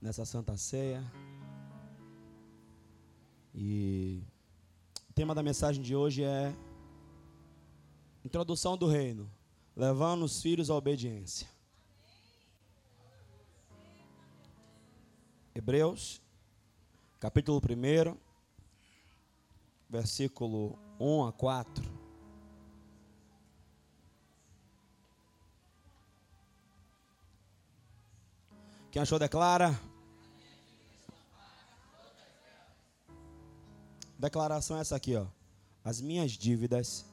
nessa Santa Ceia. E o tema da mensagem de hoje é Introdução do Reino, levando os filhos à obediência. Hebreus, capítulo 1, versículo 1 a 4. Quem achou, declara. Declaração é essa aqui, ó. As minhas dívidas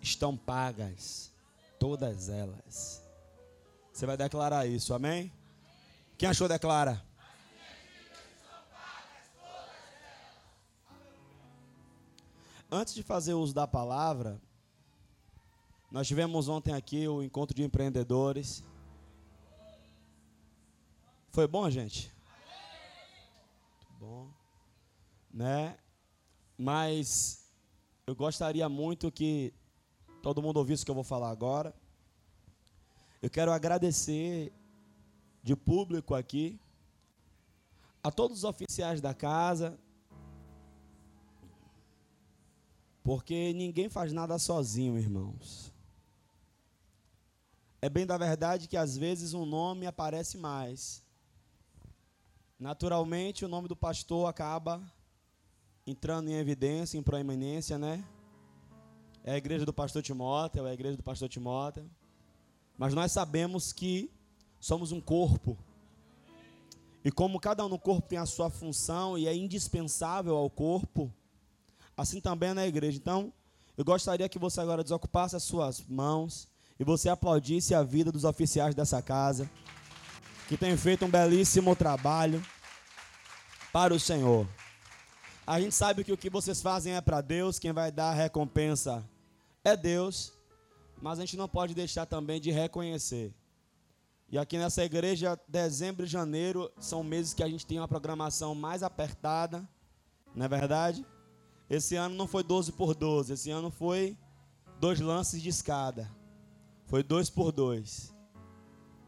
estão pagas, todas elas. Você vai declarar isso, amém? Quem achou, declara. Antes de fazer uso da palavra, nós tivemos ontem aqui o encontro de empreendedores. Foi bom, gente? Muito bom. Né? Mas eu gostaria muito que todo mundo ouvisse o que eu vou falar agora. Eu quero agradecer de público aqui a todos os oficiais da casa, porque ninguém faz nada sozinho, irmãos. É bem da verdade que às vezes um nome aparece mais Naturalmente, o nome do pastor acaba entrando em evidência, em proeminência, né? É a igreja do pastor Timóteo, é a igreja do pastor Timóteo. Mas nós sabemos que somos um corpo. E como cada um no corpo tem a sua função e é indispensável ao corpo, assim também é na igreja. Então, eu gostaria que você agora desocupasse as suas mãos e você aplaudisse a vida dos oficiais dessa casa que tem feito um belíssimo trabalho para o Senhor. A gente sabe que o que vocês fazem é para Deus, quem vai dar a recompensa é Deus, mas a gente não pode deixar também de reconhecer. E aqui nessa igreja, dezembro e janeiro são meses que a gente tem uma programação mais apertada, não é verdade? Esse ano não foi 12 por 12, esse ano foi dois lances de escada. Foi dois por dois.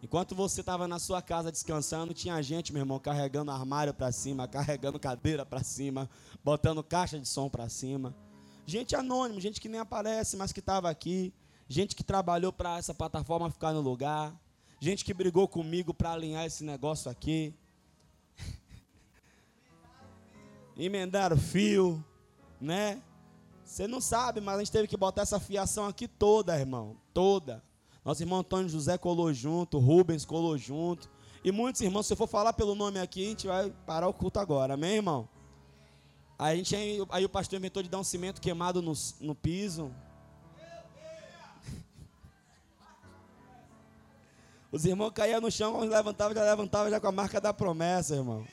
Enquanto você estava na sua casa descansando, tinha gente, meu irmão, carregando armário para cima, carregando cadeira para cima, botando caixa de som para cima. Gente anônimo, gente que nem aparece, mas que estava aqui. Gente que trabalhou para essa plataforma ficar no lugar. Gente que brigou comigo para alinhar esse negócio aqui. Emendar o fio, né? Você não sabe, mas a gente teve que botar essa fiação aqui toda, irmão. Toda. Nosso irmão Antônio José colou junto, Rubens colou junto. E muitos irmãos, se eu for falar pelo nome aqui, a gente vai parar o culto agora, amém, irmão? Aí, a gente, aí o pastor inventou de dar um cimento queimado no, no piso. Os irmãos caíam no chão, quando levantavam, já levantavam já com a marca da promessa, irmão.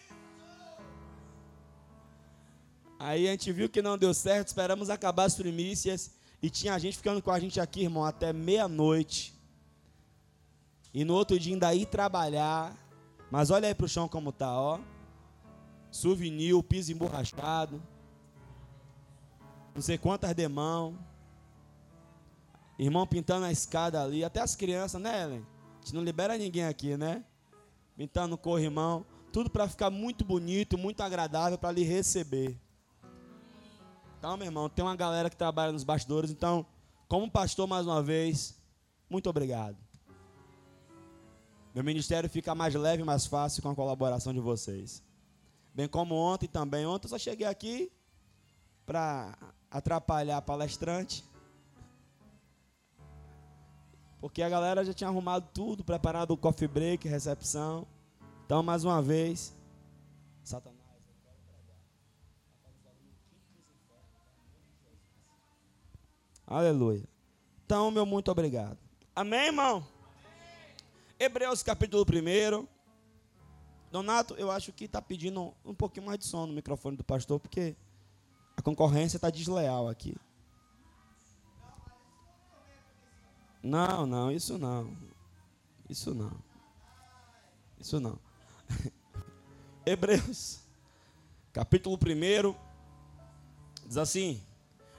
Aí a gente viu que não deu certo, esperamos acabar as primícias. E tinha gente ficando com a gente aqui, irmão, até meia-noite. E no outro dia ainda ir trabalhar. Mas olha aí pro chão como tá, ó. Souvenir, piso emborrachado. Não sei quantas demão. Irmão pintando a escada ali. Até as crianças, né, Ellen? A gente não libera ninguém aqui, né? Pintando o corrimão. Tudo para ficar muito bonito, muito agradável para lhe receber. Então, meu irmão, tem uma galera que trabalha nos bastidores. Então, como pastor, mais uma vez, muito obrigado. Meu ministério fica mais leve e mais fácil com a colaboração de vocês. Bem como ontem também. Ontem eu só cheguei aqui para atrapalhar a palestrante. Porque a galera já tinha arrumado tudo, preparado o coffee break, recepção. Então, mais uma vez, Satanás. Aleluia. Então, meu muito obrigado. Amém, irmão? Hebreus capítulo 1. Donato, eu acho que está pedindo um pouquinho mais de som no microfone do pastor, porque a concorrência está desleal aqui. Não, não, isso não. Isso não. Isso não. Hebreus, capítulo 1, diz assim: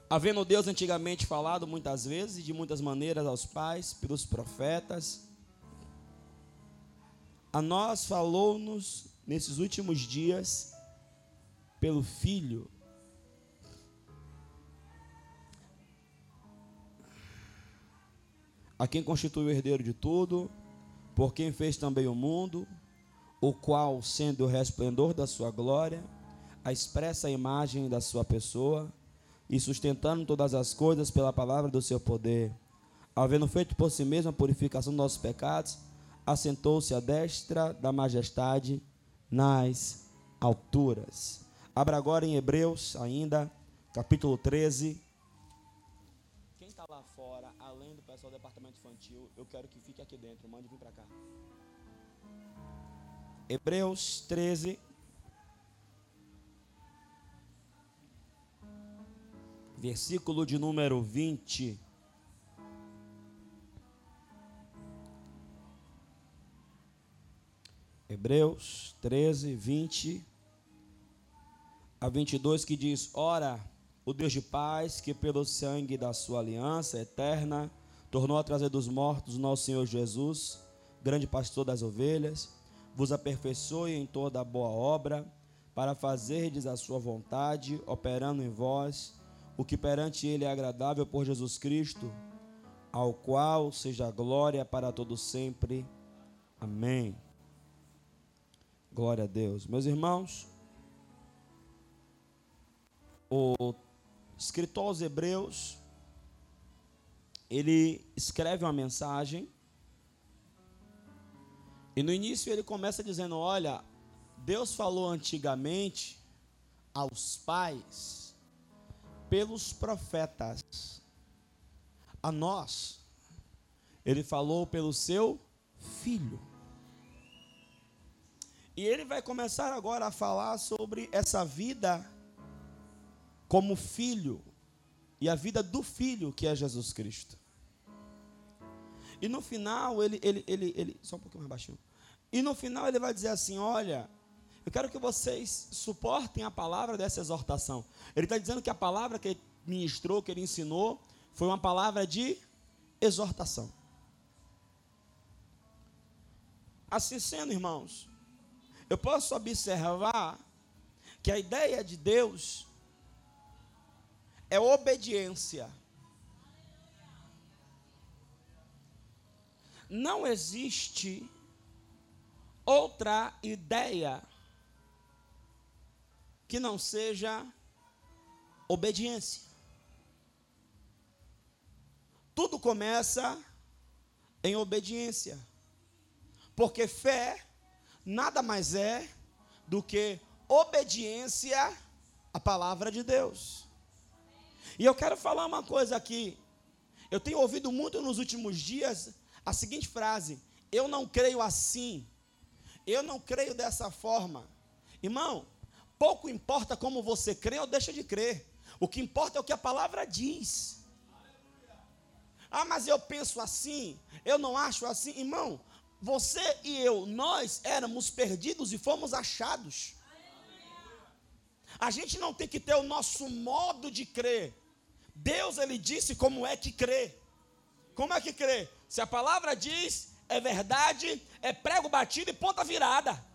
Havendo Deus antigamente falado muitas vezes e de muitas maneiras aos pais, pelos profetas, a nós falou-nos nesses últimos dias pelo Filho. A quem constitui o herdeiro de tudo, por quem fez também o mundo, o qual, sendo o resplendor da sua glória, a expressa imagem da sua pessoa, e sustentando todas as coisas pela palavra do seu poder, havendo feito por si mesmo a purificação dos nossos pecados, assentou-se à destra da majestade nas alturas. Abra agora em Hebreus, ainda, capítulo 13. Quem está lá fora, além do pessoal do departamento infantil, eu quero que fique aqui dentro. Mande vir para cá. Hebreus 13. Versículo de número 20. Hebreus 13, 20 a 22, que diz: Ora, o Deus de paz, que pelo sangue da sua aliança eterna tornou a trazer dos mortos nosso Senhor Jesus, grande pastor das ovelhas, vos aperfeiçoe em toda a boa obra, para fazerdes a sua vontade, operando em vós o que perante ele é agradável por Jesus Cristo, ao qual seja glória para todo sempre. Amém. Glória a Deus. Meus irmãos, o escritor aos Hebreus, ele escreve uma mensagem, e no início ele começa dizendo: Olha, Deus falou antigamente aos pais, pelos profetas, a nós, ele falou pelo seu filho. E ele vai começar agora a falar sobre essa vida como filho e a vida do filho que é Jesus Cristo. E no final, ele, ele, ele, ele, só um pouquinho mais baixinho. E no final ele vai dizer assim: olha, eu quero que vocês suportem a palavra dessa exortação. Ele está dizendo que a palavra que ele ministrou, que ele ensinou, foi uma palavra de exortação. Assim sendo, irmãos, eu posso observar que a ideia de Deus é obediência. Não existe outra ideia que não seja obediência. Tudo começa em obediência. Porque fé nada mais é do que obediência à palavra de Deus. E eu quero falar uma coisa aqui. Eu tenho ouvido muito nos últimos dias a seguinte frase: Eu não creio assim. Eu não creio dessa forma. Irmão, pouco importa como você crê ou deixa de crer. O que importa é o que a palavra diz. Ah, mas eu penso assim, eu não acho assim. Irmão, você e eu, nós éramos perdidos e fomos achados. A gente não tem que ter o nosso modo de crer. Deus, ele disse como é que crê. Como é que crê? Se a palavra diz, é verdade, é prego batido e ponta virada.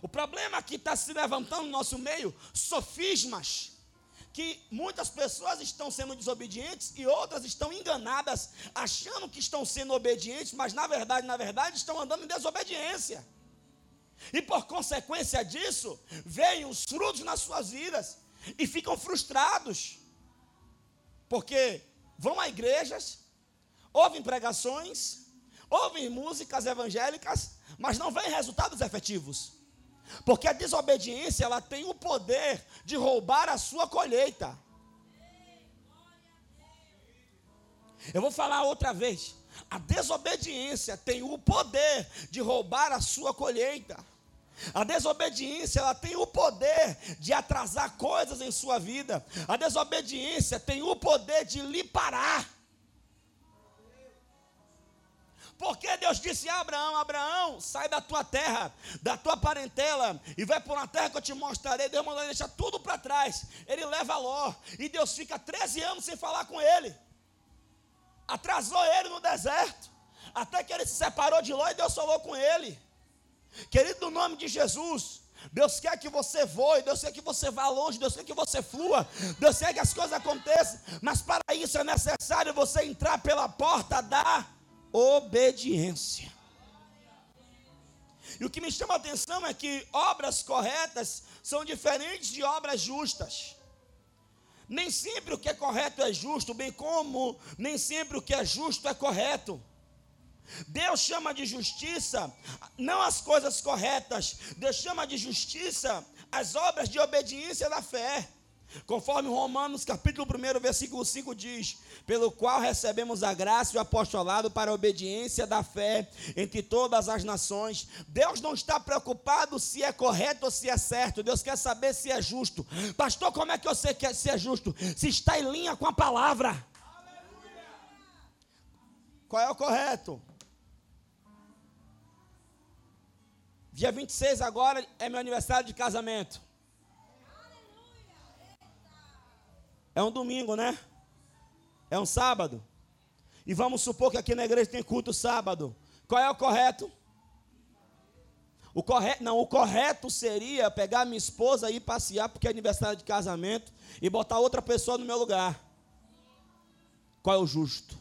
O problema que está se levantando no nosso meio sofismas que muitas pessoas estão sendo desobedientes e outras estão enganadas, achando que estão sendo obedientes, mas na verdade, na verdade, estão andando em desobediência. E por consequência disso, veem os frutos nas suas vidas e ficam frustrados. Porque vão a igrejas, ouvem pregações, ouvem músicas evangélicas, mas não veem resultados efetivos. Porque a desobediência ela tem o poder de roubar a sua colheita. Eu vou falar outra vez. A desobediência tem o poder de roubar a sua colheita. A desobediência ela tem o poder de atrasar coisas em sua vida. A desobediência tem o poder de lhe parar. Porque Deus disse a Abraão: Abraão, sai da tua terra, da tua parentela, e vai para uma terra que eu te mostrarei. Deus mandou ele deixar tudo para trás. Ele leva Ló, e Deus fica 13 anos sem falar com ele. Atrasou ele no deserto, até que ele se separou de Ló e Deus falou com ele. Querido, no nome de Jesus, Deus quer que você voe, Deus quer que você vá longe, Deus quer que você flua, Deus quer que as coisas aconteçam, mas para isso é necessário você entrar pela porta da obediência. E o que me chama a atenção é que obras corretas são diferentes de obras justas. Nem sempre o que é correto é justo, bem como nem sempre o que é justo é correto. Deus chama de justiça não as coisas corretas, Deus chama de justiça as obras de obediência da fé. Conforme Romanos capítulo 1, versículo 5 diz: Pelo qual recebemos a graça e o apostolado para a obediência da fé entre todas as nações. Deus não está preocupado se é correto ou se é certo, Deus quer saber se é justo. Pastor, como é que eu sei que é, se é justo? Se está em linha com a palavra. Qual é o correto? Dia 26 agora é meu aniversário de casamento. É um domingo, né? É um sábado. E vamos supor que aqui na igreja tem culto sábado. Qual é o correto? O correto, não, o correto seria pegar minha esposa e ir passear porque é aniversário de casamento e botar outra pessoa no meu lugar. Qual é o justo?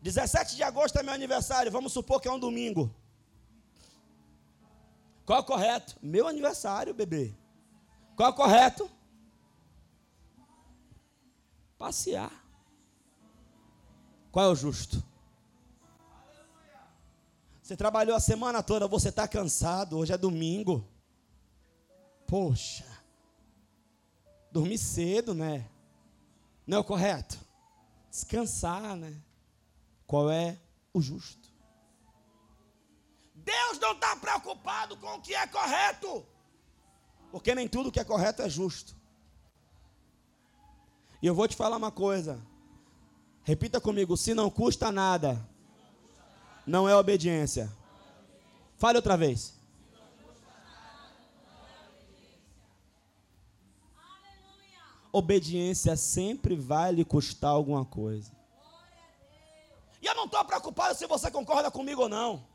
17 de agosto é meu aniversário, vamos supor que é um domingo. Qual é o correto? Meu aniversário, bebê. Qual é o correto? Passear. Qual é o justo? Você trabalhou a semana toda, você está cansado, hoje é domingo. Poxa, dormir cedo, né? Não é o correto? Descansar, né? Qual é o justo? Deus não está preocupado com o que é correto, porque nem tudo que é correto é justo. E eu vou te falar uma coisa, repita comigo: se não custa nada, não é obediência. Fale outra vez. Obediência sempre vai lhe custar alguma coisa. E eu não estou preocupado se você concorda comigo ou não.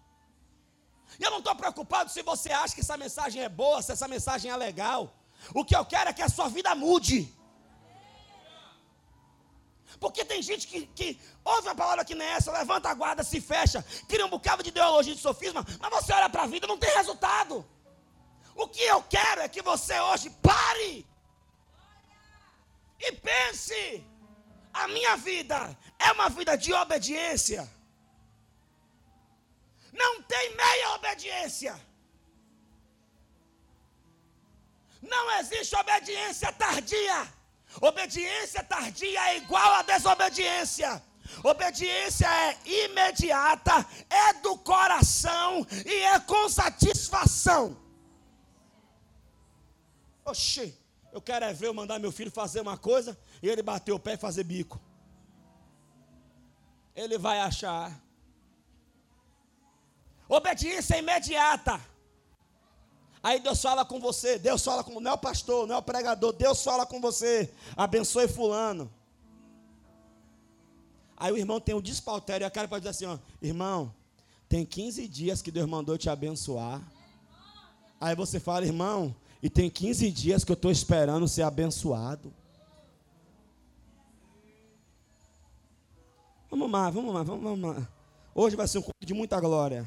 Eu não estou preocupado se você acha que essa mensagem é boa, se essa mensagem é legal. O que eu quero é que a sua vida mude. Porque tem gente que, que ouve uma palavra que nem essa, levanta a guarda, se fecha, cria um bocado de ideologia de sofisma, mas você olha para a vida não tem resultado. O que eu quero é que você hoje pare e pense a minha vida é uma vida de obediência. Não tem meia obediência. Não existe obediência tardia. Obediência tardia é igual a desobediência. Obediência é imediata, é do coração e é com satisfação. Oxi, eu quero é ver eu mandar meu filho fazer uma coisa e ele bater o pé e fazer bico. Ele vai achar. Obediência imediata. Aí Deus fala com você, Deus fala com não é o pastor, não é o pregador, Deus fala com você. Abençoe fulano. Aí o irmão tem um despautério e a cara pode dizer assim, ó, irmão, tem 15 dias que Deus mandou te abençoar. Aí você fala, irmão, e tem 15 dias que eu estou esperando ser abençoado. Vamos lá, vamos lá, vamos lá. Hoje vai ser um culto de muita glória.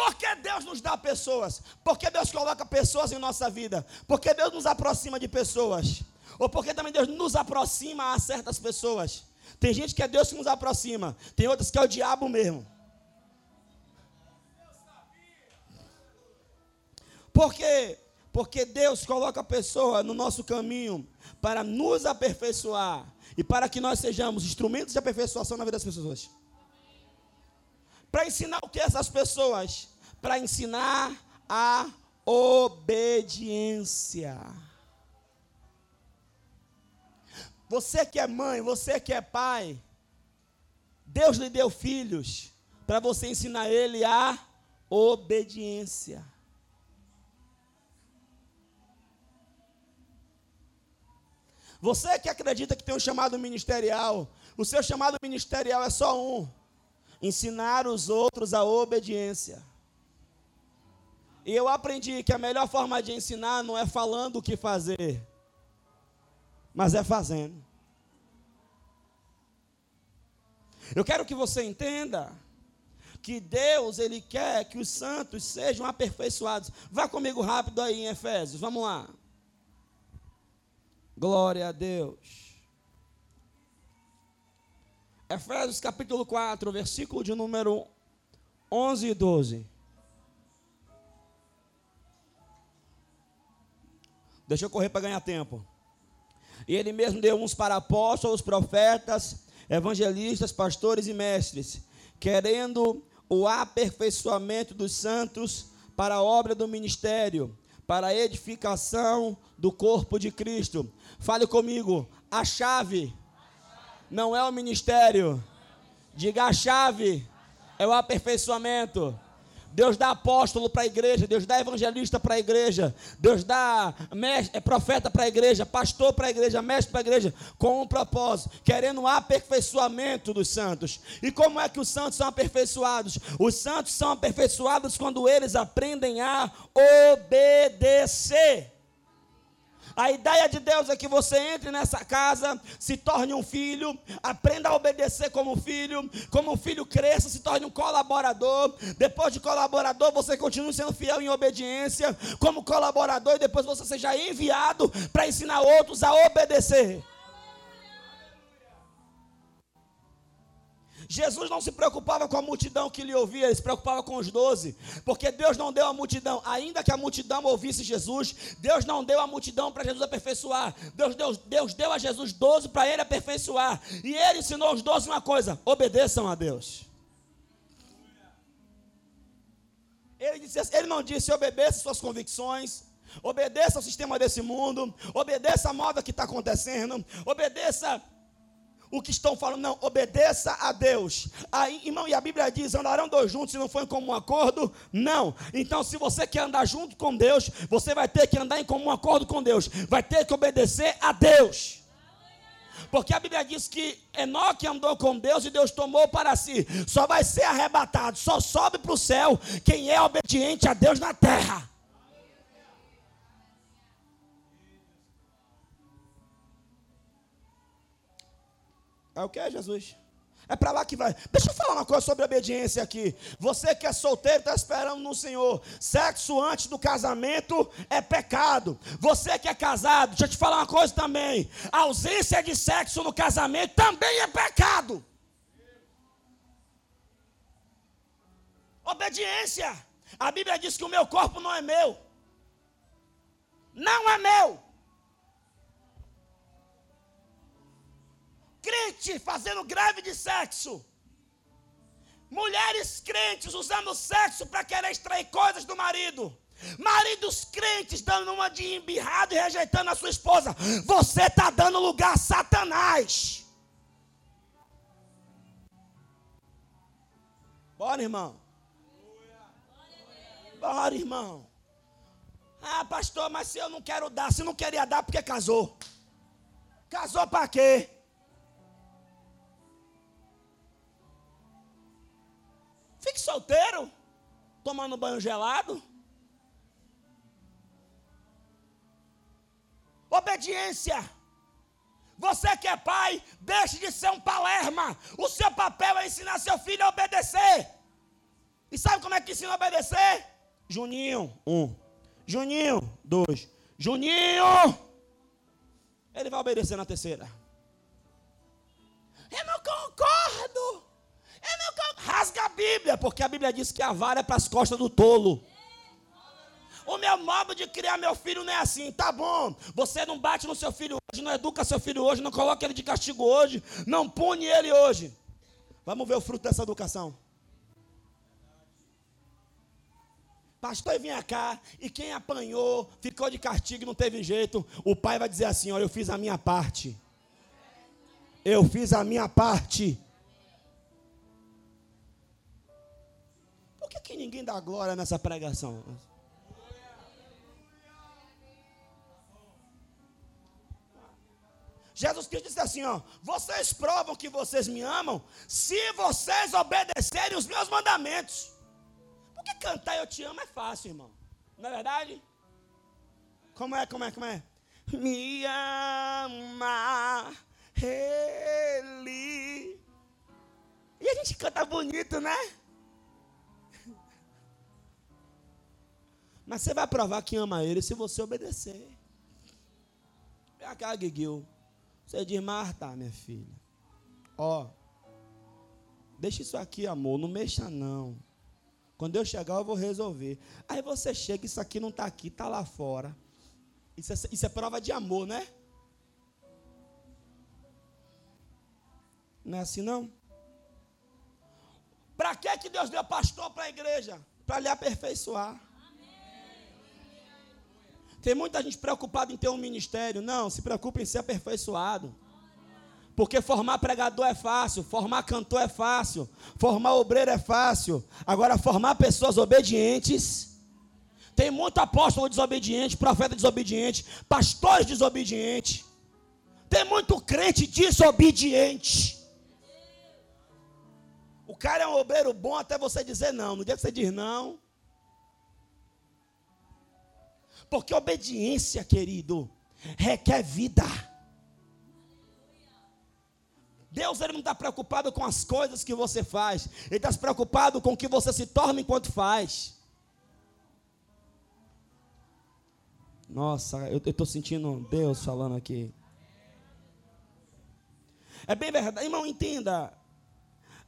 Porque Deus nos dá pessoas? Porque Deus coloca pessoas em nossa vida? Porque Deus nos aproxima de pessoas? Ou porque também Deus nos aproxima a certas pessoas? Tem gente que é Deus que nos aproxima, tem outras que é o diabo mesmo. Por quê? Porque Deus coloca a pessoa no nosso caminho para nos aperfeiçoar e para que nós sejamos instrumentos de aperfeiçoação na vida das pessoas. Para ensinar o que essas pessoas? Para ensinar a obediência. Você que é mãe, você que é pai, Deus lhe deu filhos para você ensinar ele a obediência. Você que acredita que tem um chamado ministerial, o seu chamado ministerial é só um: ensinar os outros a obediência. E eu aprendi que a melhor forma de ensinar não é falando o que fazer, mas é fazendo. Eu quero que você entenda que Deus, Ele quer que os santos sejam aperfeiçoados. Vá comigo rápido aí em Efésios, vamos lá. Glória a Deus. Efésios capítulo 4, versículo de número 11 e 12. Deixa eu correr para ganhar tempo. E ele mesmo deu uns para apóstolos, profetas, evangelistas, pastores e mestres, querendo o aperfeiçoamento dos santos para a obra do ministério, para a edificação do corpo de Cristo. Fale comigo, a chave não é o ministério. Diga a chave é o aperfeiçoamento. Deus dá apóstolo para a igreja, Deus dá evangelista para a igreja, Deus dá mestre, é profeta para a igreja, pastor para a igreja, mestre para a igreja, com um propósito, querendo um aperfeiçoamento dos santos. E como é que os santos são aperfeiçoados? Os santos são aperfeiçoados quando eles aprendem a obedecer. A ideia de Deus é que você entre nessa casa, se torne um filho, aprenda a obedecer como filho, como um filho cresça, se torne um colaborador. Depois de colaborador, você continue sendo fiel em obediência, como colaborador, e depois você seja enviado para ensinar outros a obedecer. Jesus não se preocupava com a multidão que lhe ouvia, ele se preocupava com os doze, porque Deus não deu a multidão, ainda que a multidão ouvisse Jesus, Deus não deu a multidão para Jesus aperfeiçoar, Deus deu, Deus deu a Jesus doze para ele aperfeiçoar, e ele ensinou os doze uma coisa: obedeçam a Deus. Ele, disse, ele não disse obedeça suas convicções, obedeça ao sistema desse mundo, obedeça a moda que está acontecendo, obedeça o que estão falando, não, obedeça a Deus. Aí, irmão, e a Bíblia diz: andarão dois juntos se não for em comum acordo? Não. Então, se você quer andar junto com Deus, você vai ter que andar em comum acordo com Deus, vai ter que obedecer a Deus. Porque a Bíblia diz que Enoque andou com Deus e Deus tomou para si. Só vai ser arrebatado, só sobe para o céu quem é obediente a Deus na terra. É o que é Jesus? É para lá que vai. Deixa eu falar uma coisa sobre obediência aqui. Você que é solteiro está esperando no Senhor. Sexo antes do casamento é pecado. Você que é casado, deixa eu te falar uma coisa também. Ausência de sexo no casamento também é pecado. Obediência. A Bíblia diz que o meu corpo não é meu. Não é meu. Crente fazendo greve de sexo. Mulheres crentes usando sexo para querer extrair coisas do marido. Maridos crentes dando uma de embirrado e rejeitando a sua esposa. Você está dando lugar a Satanás. Bora, irmão. Bora, irmão. Ah, pastor, mas se eu não quero dar, se não queria dar, porque casou? Casou para quê? Fique solteiro, tomando banho gelado. Obediência. Você que é pai, deixe de ser um palerma. O seu papel é ensinar seu filho a obedecer. E sabe como é que ensina a obedecer? Juninho, um. Juninho, dois. Juninho! Ele vai obedecer na terceira. Eu não concordo. Rasga a Bíblia, porque a Bíblia diz que a vara é para as costas do tolo. O meu modo de criar meu filho não é assim, tá bom. Você não bate no seu filho hoje, não educa seu filho hoje, não coloca ele de castigo hoje, não pune ele hoje. Vamos ver o fruto dessa educação. Pastor, vinha cá, e quem apanhou, ficou de castigo e não teve jeito, o pai vai dizer assim: Olha, eu fiz a minha parte. Eu fiz a minha parte. Que, que ninguém dá glória nessa pregação? Jesus Cristo disse assim: ó, vocês provam que vocês me amam se vocês obedecerem os meus mandamentos. Porque cantar eu te amo é fácil, irmão. Não é verdade? Como é, como é, como é? Me ama ele. E a gente canta bonito, né? Mas você vai provar que ama ele se você obedecer. Vem cá, Guiguil. Você diz, Marta, minha filha. Ó, deixa isso aqui, amor. Não mexa, não. Quando eu chegar, eu vou resolver. Aí você chega, isso aqui não está aqui, está lá fora. Isso é, isso é prova de amor, né? Não é assim, não? Para que Deus deu pastor para a igreja? Para lhe aperfeiçoar. Tem muita gente preocupada em ter um ministério. Não, se preocupe em ser aperfeiçoado. Porque formar pregador é fácil, formar cantor é fácil, formar obreiro é fácil. Agora, formar pessoas obedientes. Tem muito apóstolo desobediente, profeta desobediente, pastores desobedientes. Tem muito crente desobediente. O cara é um obreiro bom até você dizer não. No dia que você diz não, porque obediência, querido, requer vida. Deus ele não está preocupado com as coisas que você faz, Ele está preocupado com o que você se torna enquanto faz. Nossa, eu estou sentindo Deus falando aqui. É bem verdade, irmão, entenda.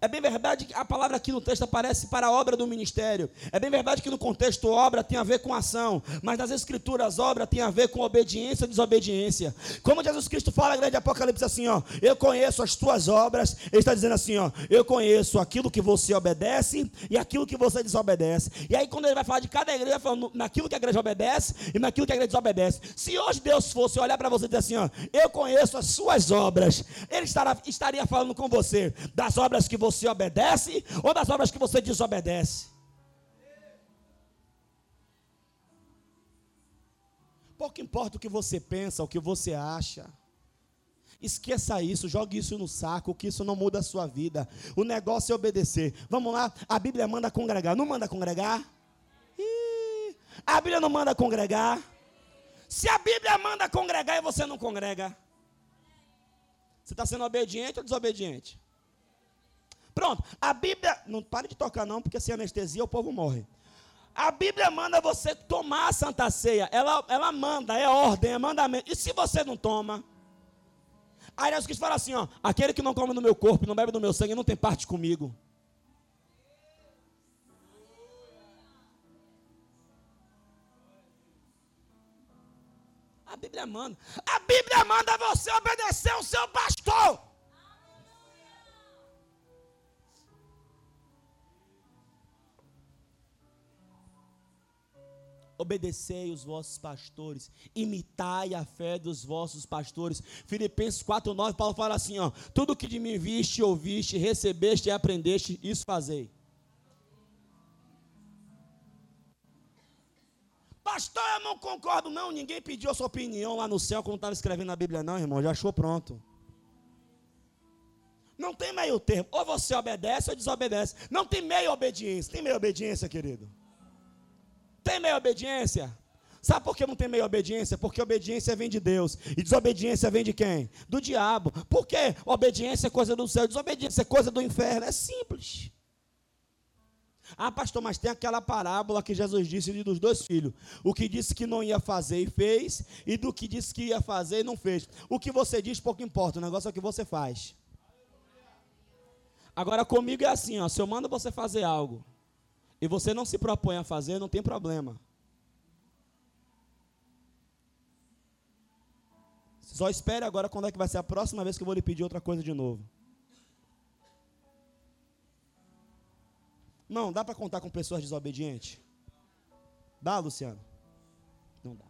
É bem verdade que a palavra aqui no texto aparece para a obra do ministério. É bem verdade que no contexto obra tem a ver com ação, mas nas escrituras obra tem a ver com obediência e desobediência. Como Jesus Cristo fala, grande Apocalipse assim, ó, eu conheço as tuas obras. Ele está dizendo assim, ó, eu conheço aquilo que você obedece e aquilo que você desobedece. E aí quando ele vai falar de cada igreja, ele falando naquilo que a igreja obedece e naquilo que a igreja desobedece. Se hoje Deus fosse olhar para você e dizer assim, ó, eu conheço as suas obras, ele estará, estaria falando com você das obras que você você obedece ou das obras que você desobedece. Pouco importa o que você pensa, o que você acha. Esqueça isso, jogue isso no saco, que isso não muda a sua vida. O negócio é obedecer. Vamos lá, a Bíblia manda congregar. Não manda congregar? Ih, a Bíblia não manda congregar. Se a Bíblia manda congregar e você não congrega, você está sendo obediente ou desobediente? Pronto, a Bíblia, não pare de tocar não, porque sem anestesia o povo morre. A Bíblia manda você tomar a Santa Ceia. Ela, ela manda, é ordem, é mandamento. E se você não toma? Aí Jesus Cristo fala assim: ó, aquele que não come no meu corpo, não bebe do meu sangue, não tem parte comigo. A Bíblia manda. A Bíblia manda você obedecer o seu pastor. Obedecei os vossos pastores, imitai a fé dos vossos pastores. Filipenses 4:9, Paulo fala assim, ó: tudo que de mim viste, ouviste, recebeste e aprendeste, isso fazei. Pastor, eu não concordo, não. Ninguém pediu a sua opinião lá no céu, como estava escrevendo na Bíblia, não, irmão. Já achou pronto. Não tem meio termo. Ou você obedece ou desobedece. Não tem meio obediência. Tem meio obediência, querido? Tem meia obediência? Sabe por que não tem meia obediência? Porque obediência vem de Deus. E desobediência vem de quem? Do diabo. Por quê? Obediência é coisa do céu, desobediência é coisa do inferno. É simples. Ah, pastor, mas tem aquela parábola que Jesus disse dos dois filhos. O que disse que não ia fazer e fez, e do que disse que ia fazer e não fez. O que você diz pouco importa, o negócio é o que você faz. Agora comigo é assim, ó, se eu mando você fazer algo, e você não se propõe a fazer, não tem problema. Só espere agora quando é que vai ser a próxima vez que eu vou lhe pedir outra coisa de novo. Não, dá para contar com pessoas desobedientes? Dá, Luciano? Não dá.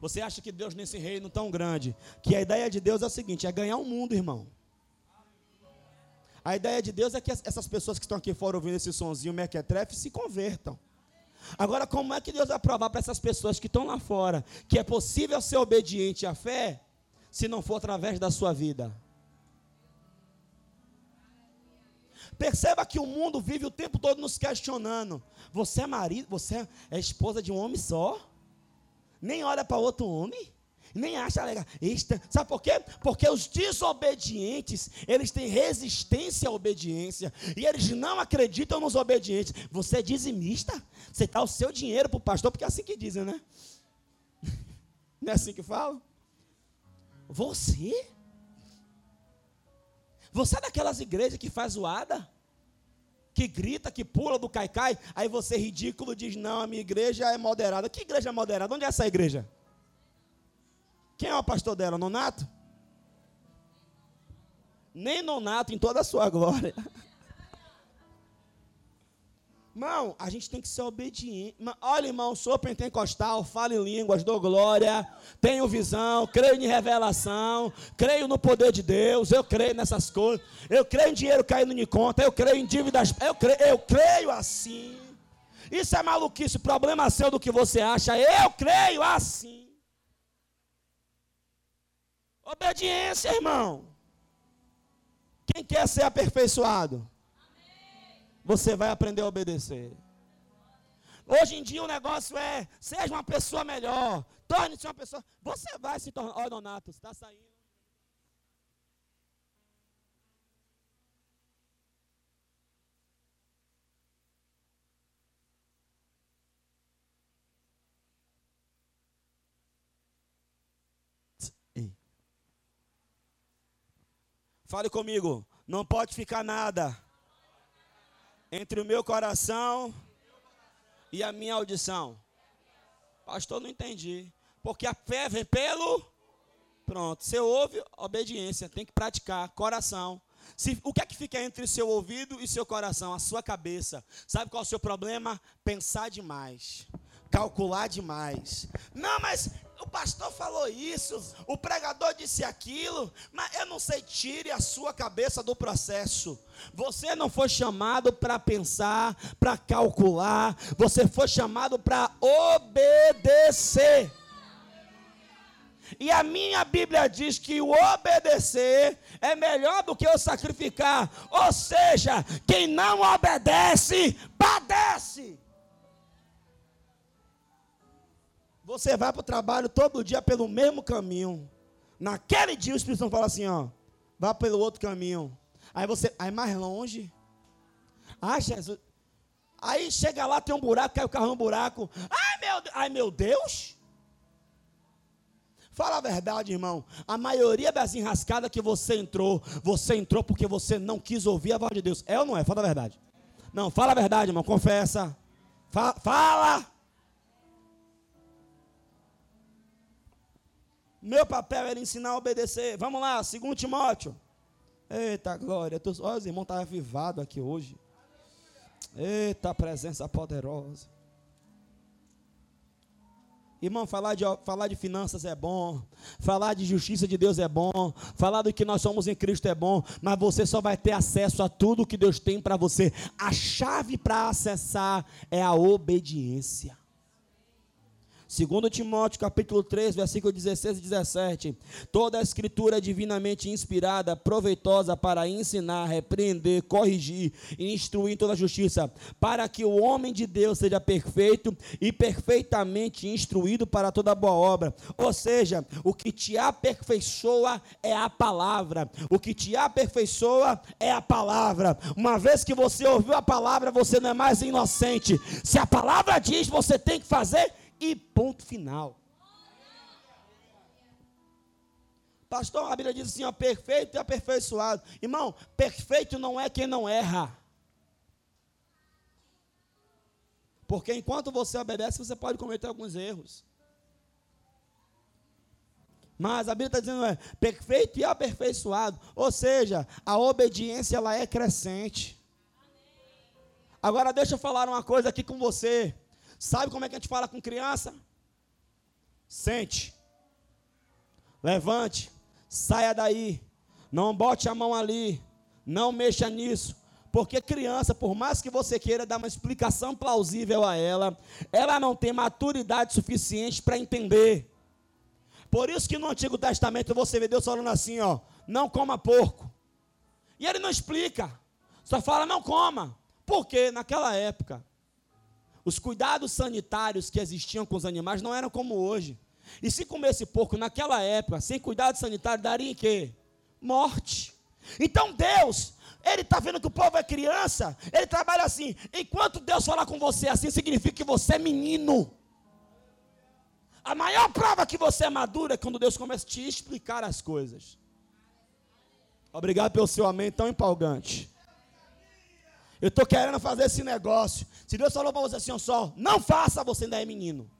Você acha que Deus nesse reino tão grande, que a ideia de Deus é o seguinte, é ganhar o um mundo, irmão. A ideia de Deus é que essas pessoas que estão aqui fora ouvindo esse sonzinho mequetrefe se convertam. Agora, como é que Deus vai provar para essas pessoas que estão lá fora que é possível ser obediente à fé se não for através da sua vida. Perceba que o mundo vive o tempo todo nos questionando. Você é marido, você é esposa de um homem só? Nem olha para outro homem? Nem acha legal. Esta, sabe por quê? Porque os desobedientes, eles têm resistência à obediência. E eles não acreditam nos obedientes. Você é dizimista? Você dá o seu dinheiro para o pastor, porque é assim que dizem, né? Não é assim que falam? Você? Você é daquelas igrejas que faz zoada? Que grita, que pula do caicai, aí você ridículo diz: Não, a minha igreja é moderada. Que igreja é moderada? Onde é essa igreja? Quem é o pastor dela? Nonato? Nem Nonato em toda a sua glória. Irmão, a gente tem que ser obediente. Olha, irmão, sou pentecostal, falo em línguas, dou glória, tenho visão, creio em revelação, creio no poder de Deus, eu creio nessas coisas, eu creio em dinheiro caindo em conta, eu creio em dívidas, eu creio, eu creio assim. Isso é maluquice, problema seu do que você acha, eu creio assim. Obediência, irmão. Quem quer ser aperfeiçoado? você vai aprender a obedecer. Hoje em dia o negócio é, seja uma pessoa melhor, torne-se uma pessoa. Você vai se tornar. Olha, Donato, está saindo. Fale comigo, não pode ficar nada entre o meu coração e a minha audição. Pastor, não entendi. Porque a fé vem pelo. Pronto. Você ouve, obediência. Tem que praticar. Coração. Se, o que é que fica entre seu ouvido e seu coração? A sua cabeça. Sabe qual é o seu problema? Pensar demais. Calcular demais. Não, mas o pastor falou isso, o pregador disse aquilo, mas eu não sei, tire a sua cabeça do processo. Você não foi chamado para pensar, para calcular, você foi chamado para obedecer. E a minha Bíblia diz que o obedecer é melhor do que o sacrificar. Ou seja, quem não obedece, padece. Você vai para o trabalho todo dia pelo mesmo caminho. Naquele dia o Espírito Santo fala assim, ó, vá pelo outro caminho. Aí você, aí mais longe. Ah, Jesus. Aí chega lá, tem um buraco, cai o carro no buraco. Ai meu, ai, meu Deus. Fala a verdade, irmão. A maioria das enrascadas que você entrou, você entrou porque você não quis ouvir a voz de Deus. É ou não é? Fala a verdade. Não, fala a verdade, irmão. Confessa. Fala. fala. Meu papel era ensinar a obedecer. Vamos lá, segundo Timóteo. Eita glória, olha os irmãos estão avivados aqui hoje. Eita presença poderosa. Irmão, falar de, falar de finanças é bom, falar de justiça de Deus é bom, falar do que nós somos em Cristo é bom, mas você só vai ter acesso a tudo que Deus tem para você. A chave para acessar é a obediência. Segundo Timóteo, capítulo 3, versículo 16 e 17. Toda a escritura é divinamente inspirada, proveitosa para ensinar, repreender, corrigir e instruir toda a justiça, para que o homem de Deus seja perfeito e perfeitamente instruído para toda boa obra. Ou seja, o que te aperfeiçoa é a palavra. O que te aperfeiçoa é a palavra. Uma vez que você ouviu a palavra, você não é mais inocente. Se a palavra diz, você tem que fazer e ponto final. Pastor, a Bíblia diz assim: ó, perfeito e aperfeiçoado. Irmão, perfeito não é quem não erra. Porque enquanto você obedece, você pode cometer alguns erros. Mas a Bíblia está dizendo é perfeito e aperfeiçoado. Ou seja, a obediência ela é crescente. Agora deixa eu falar uma coisa aqui com você. Sabe como é que a gente fala com criança? Sente. Levante. Saia daí. Não bote a mão ali. Não mexa nisso. Porque criança, por mais que você queira dar uma explicação plausível a ela, ela não tem maturidade suficiente para entender. Por isso que no Antigo Testamento você vê Deus falando assim, ó, não coma porco. E ele não explica. Só fala não coma. Porque naquela época os cuidados sanitários que existiam com os animais não eram como hoje. E se comesse porco naquela época, sem cuidado sanitário, daria em quê? Morte. Então Deus, Ele está vendo que o povo é criança, Ele trabalha assim. Enquanto Deus falar com você assim, significa que você é menino. A maior prova que você é maduro é quando Deus começa a te explicar as coisas. Obrigado pelo seu amém tão empolgante. Eu estou querendo fazer esse negócio. Se Deus falou para você assim, ó, só, não faça, você ainda é menino.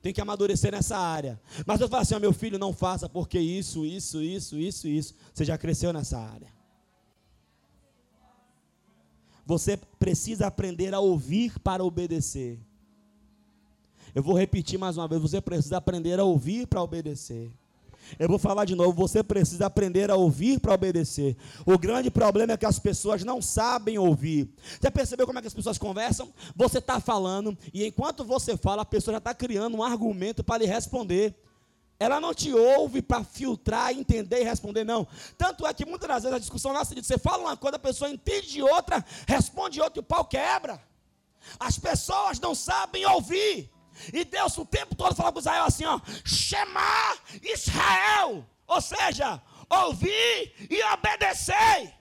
Tem que amadurecer nessa área. Mas eu falo assim, ó, meu filho, não faça, porque isso, isso, isso, isso, isso. Você já cresceu nessa área. Você precisa aprender a ouvir para obedecer. Eu vou repetir mais uma vez: você precisa aprender a ouvir para obedecer. Eu vou falar de novo, você precisa aprender a ouvir para obedecer. O grande problema é que as pessoas não sabem ouvir. Já percebeu como é que as pessoas conversam? Você está falando, e enquanto você fala, a pessoa já está criando um argumento para lhe responder. Ela não te ouve para filtrar, entender e responder, não. Tanto é que muitas das vezes a discussão nasce de você fala uma coisa, a pessoa entende outra, responde outra e o pau quebra. As pessoas não sabem ouvir. E Deus o tempo todo falava com Israel assim, ó, chamar Israel, ou seja, ouvir e obedecer.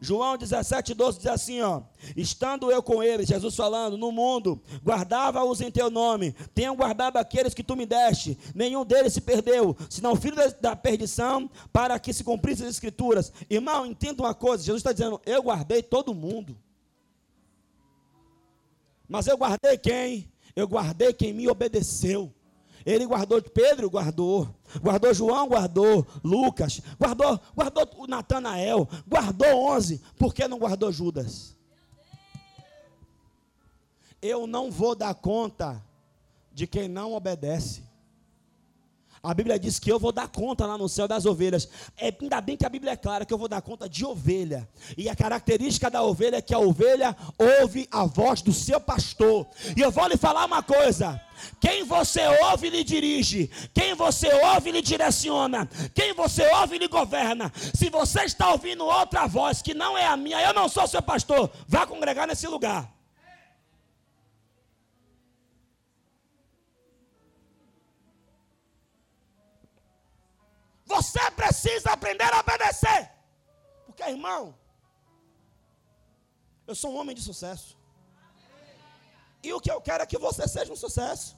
João 17, 12 diz assim: ó, estando eu com eles, Jesus falando, no mundo, guardava-os em teu nome, tenho guardado aqueles que tu me deste, nenhum deles se perdeu, senão filho da perdição, para que se cumprissem as escrituras. Irmão, entenda uma coisa: Jesus está dizendo, eu guardei todo mundo. Mas eu guardei quem? Eu guardei quem me obedeceu. Ele guardou Pedro, guardou. Guardou João, guardou. Lucas, guardou, guardou Natanael, guardou onze. Por que não guardou Judas? Eu não vou dar conta de quem não obedece. A Bíblia diz que eu vou dar conta lá no céu das ovelhas. É, ainda bem que a Bíblia é clara que eu vou dar conta de ovelha. E a característica da ovelha é que a ovelha ouve a voz do seu pastor. E eu vou lhe falar uma coisa. Quem você ouve lhe dirige, quem você ouve lhe direciona, quem você ouve lhe governa. Se você está ouvindo outra voz que não é a minha, eu não sou seu pastor, vá congregar nesse lugar. Você precisa aprender a obedecer. Porque, irmão, eu sou um homem de sucesso. E o que eu quero é que você seja um sucesso.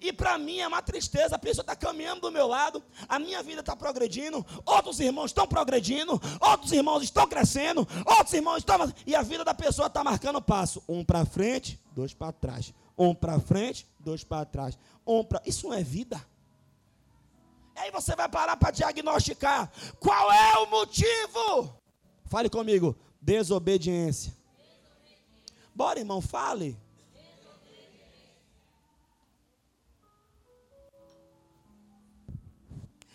E para mim é uma tristeza, a pessoa está caminhando do meu lado, a minha vida está progredindo, outros irmãos estão progredindo, outros irmãos estão crescendo, outros irmãos estão. E a vida da pessoa está marcando passo. Um para frente, dois para trás. Um para frente, dois para trás. Um para. Isso não é vida. Aí você vai parar para diagnosticar. Qual é o motivo? Fale comigo. Desobediência. Bora, irmão, fale.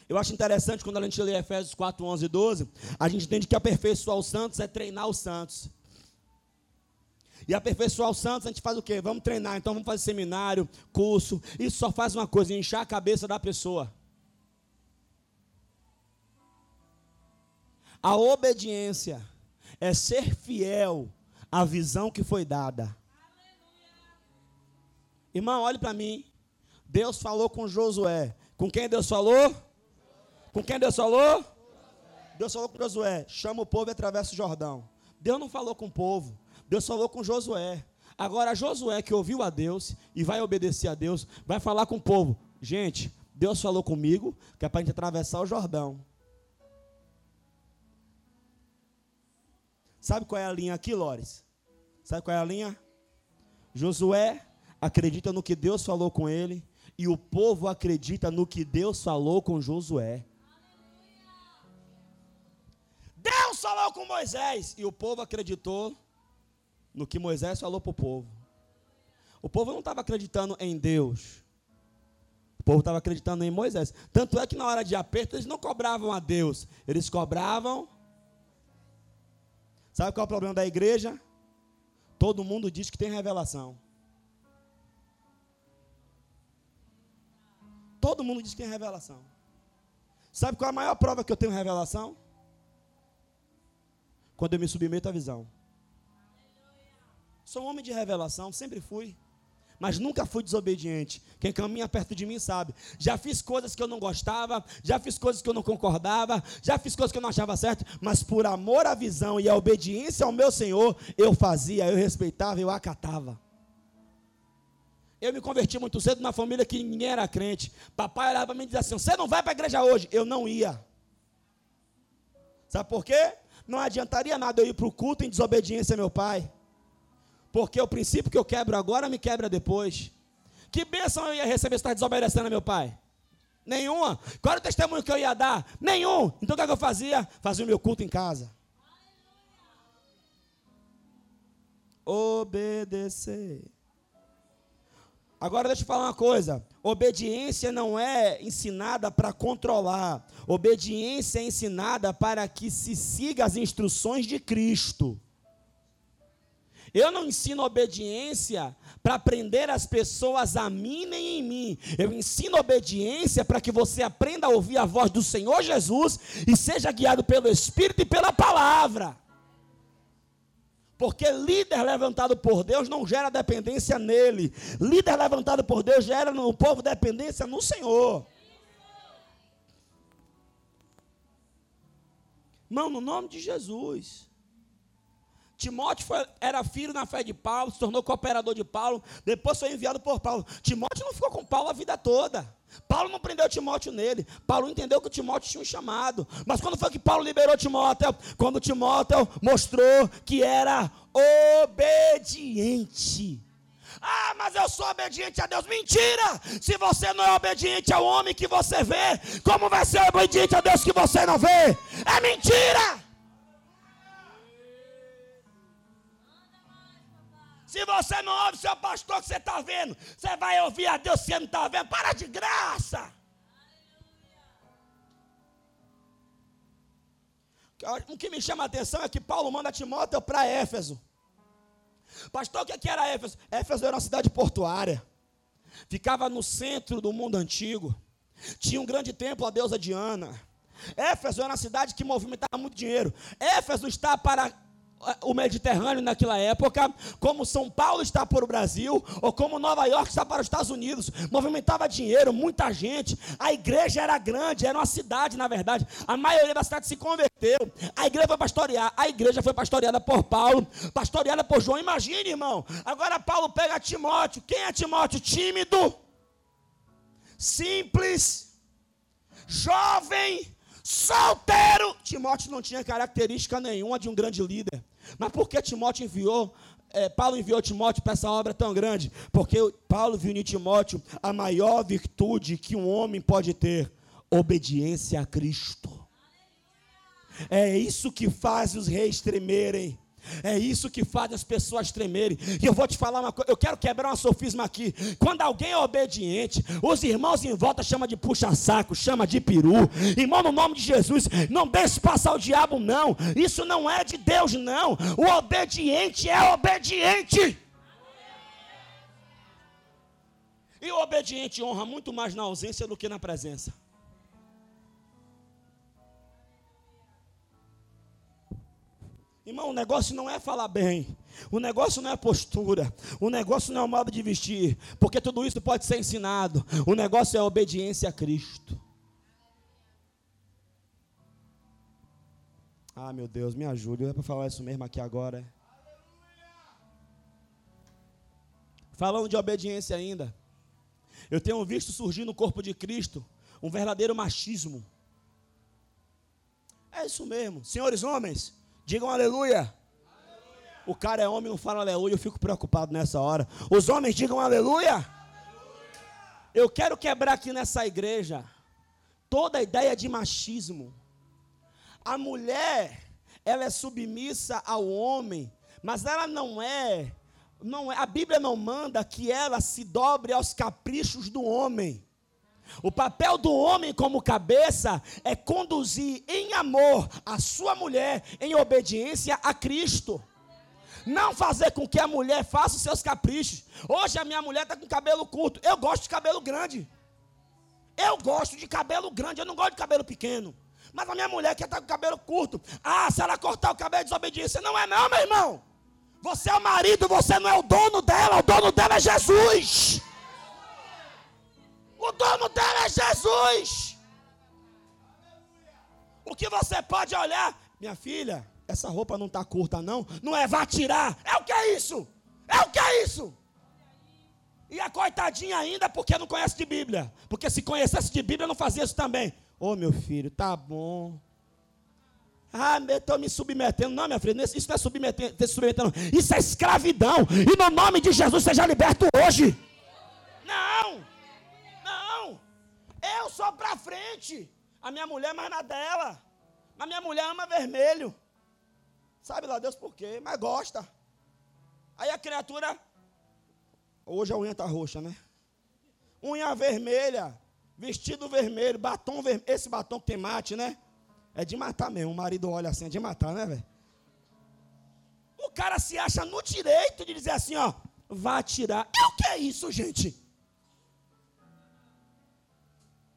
Eu acho interessante quando a gente lê Efésios 4, 11 e 12, a gente entende que aperfeiçoar os santos é treinar os santos. E aperfeiçoar os santos, a gente faz o quê? Vamos treinar, então vamos fazer seminário, curso. Isso só faz uma coisa, inchar a cabeça da pessoa. A obediência é ser fiel à visão que foi dada. Irmão, olhe para mim. Deus falou com Josué. Com quem Deus falou? Com quem Deus falou? Deus falou com Josué: chama o povo e atravessa o Jordão. Deus não falou com o povo. Deus falou com Josué. Agora, Josué, que ouviu a Deus e vai obedecer a Deus, vai falar com o povo: gente, Deus falou comigo que é para a gente atravessar o Jordão. Sabe qual é a linha aqui, Lores? Sabe qual é a linha? Josué acredita no que Deus falou com ele e o povo acredita no que Deus falou com Josué. Deus falou com Moisés e o povo acreditou no que Moisés falou para o povo. O povo não estava acreditando em Deus. O povo estava acreditando em Moisés. Tanto é que na hora de aperto eles não cobravam a Deus, eles cobravam Sabe qual é o problema da igreja? Todo mundo diz que tem revelação. Todo mundo diz que tem revelação. Sabe qual é a maior prova que eu tenho revelação? Quando eu me submeto à visão. Sou um homem de revelação, sempre fui mas nunca fui desobediente. Quem caminha perto de mim sabe. Já fiz coisas que eu não gostava, já fiz coisas que eu não concordava, já fiz coisas que eu não achava certo, mas por amor à visão e à obediência ao meu Senhor, eu fazia, eu respeitava, eu acatava. Eu me converti muito cedo numa família que ninguém era crente. Papai olhava para mim e dizia assim: Você não vai para a igreja hoje? Eu não ia. Sabe por quê? Não adiantaria nada eu ir para o culto em desobediência ao meu pai. Porque o princípio que eu quebro agora me quebra depois. Que bênção eu ia receber se estar desobedecendo a meu pai? Nenhuma. Qual era o testemunho que eu ia dar? Nenhum. Então o que, é que eu fazia? Fazia o meu culto em casa. Obedecer. Agora deixa eu falar uma coisa. Obediência não é ensinada para controlar. Obediência é ensinada para que se siga as instruções de Cristo. Eu não ensino obediência para prender as pessoas a mim nem em mim. Eu ensino obediência para que você aprenda a ouvir a voz do Senhor Jesus e seja guiado pelo Espírito e pela palavra. Porque líder levantado por Deus não gera dependência nele. Líder levantado por Deus gera no povo dependência no Senhor. Irmão, no nome de Jesus. Timóteo foi, era filho na fé de Paulo, se tornou cooperador de Paulo, depois foi enviado por Paulo. Timóteo não ficou com Paulo a vida toda. Paulo não prendeu Timóteo nele. Paulo entendeu que Timóteo tinha um chamado. Mas quando foi que Paulo liberou Timóteo? Quando Timóteo mostrou que era obediente. Ah, mas eu sou obediente a Deus. Mentira! Se você não é obediente ao homem que você vê, como vai ser obediente a Deus que você não vê? É mentira! Se você não ouve seu pastor que você está vendo, você vai ouvir a Deus se você não está vendo. Para de graça. O que me chama a atenção é que Paulo manda Timóteo para Éfeso. Pastor, o que era Éfeso? Éfeso era uma cidade portuária. Ficava no centro do mundo antigo. Tinha um grande templo a deusa Diana. Éfeso era uma cidade que movimentava muito dinheiro. Éfeso está para o Mediterrâneo naquela época, como São Paulo está para o Brasil, ou como Nova York está para os Estados Unidos, movimentava dinheiro, muita gente, a igreja era grande, era uma cidade, na verdade, a maioria da cidade se converteu, a igreja foi pastorear, a igreja foi pastoreada por Paulo, pastoreada por João, imagine irmão, agora Paulo pega Timóteo, quem é Timóteo? Tímido, simples, jovem, solteiro. Timóteo não tinha característica nenhuma de um grande líder. Mas por que Timóteo enviou? É, Paulo enviou Timóteo para essa obra tão grande? Porque Paulo viu em Timóteo a maior virtude que um homem pode ter: obediência a Cristo. É isso que faz os reis tremerem. É isso que faz as pessoas tremerem. E eu vou te falar uma coisa, eu quero quebrar uma sofisma aqui. Quando alguém é obediente, os irmãos em volta chama de puxa-saco, chama de peru. Irmão, no nome de Jesus, não deixe passar o diabo, não. Isso não é de Deus, não. O obediente é obediente. E o obediente honra muito mais na ausência do que na presença. Irmão, o negócio não é falar bem, o negócio não é postura, o negócio não é o modo de vestir, porque tudo isso pode ser ensinado. O negócio é a obediência a Cristo. Ah, meu Deus, me ajude, é para falar isso mesmo aqui agora. Falando de obediência ainda, eu tenho visto surgir no corpo de Cristo um verdadeiro machismo. É isso mesmo, senhores homens. Digam aleluia. aleluia. O cara é homem, não fala aleluia, eu fico preocupado nessa hora. Os homens digam aleluia. aleluia. Eu quero quebrar aqui nessa igreja toda a ideia de machismo. A mulher, ela é submissa ao homem, mas ela não é, não é, a Bíblia não manda que ela se dobre aos caprichos do homem. O papel do homem como cabeça é conduzir em amor a sua mulher em obediência a Cristo. Não fazer com que a mulher faça os seus caprichos. Hoje a minha mulher está com cabelo curto. Eu gosto de cabelo grande. Eu gosto de cabelo grande, eu não gosto de cabelo pequeno. Mas a minha mulher quer estar com o cabelo curto. Ah, se ela cortar o cabelo é desobediência. Não é não, meu irmão. Você é o marido, você não é o dono dela. O dono dela é Jesus. O dono dela é Jesus. O que você pode olhar, minha filha, essa roupa não está curta, não. Não é, vá tirar. É o que é isso? É o que é isso? E a coitadinha ainda porque não conhece de Bíblia. Porque se conhecesse de Bíblia, não fazia isso também. Ô oh, meu filho, tá bom. Ah, estou me submetendo. Não, minha filha, isso não é submetendo. Isso é escravidão. E no nome de Jesus seja liberto hoje. Não. Eu sou para frente. A minha mulher mais na dela. A minha mulher ama vermelho. Sabe lá Deus por quê, mas gosta. Aí a criatura Hoje a unha está roxa, né? Unha vermelha, vestido vermelho, batom vermelho. Esse batom que tem mate, né? É de matar mesmo. O marido olha assim, é de matar, né, velho? O cara se acha no direito de dizer assim, ó, vá tirar. É o que é isso, gente?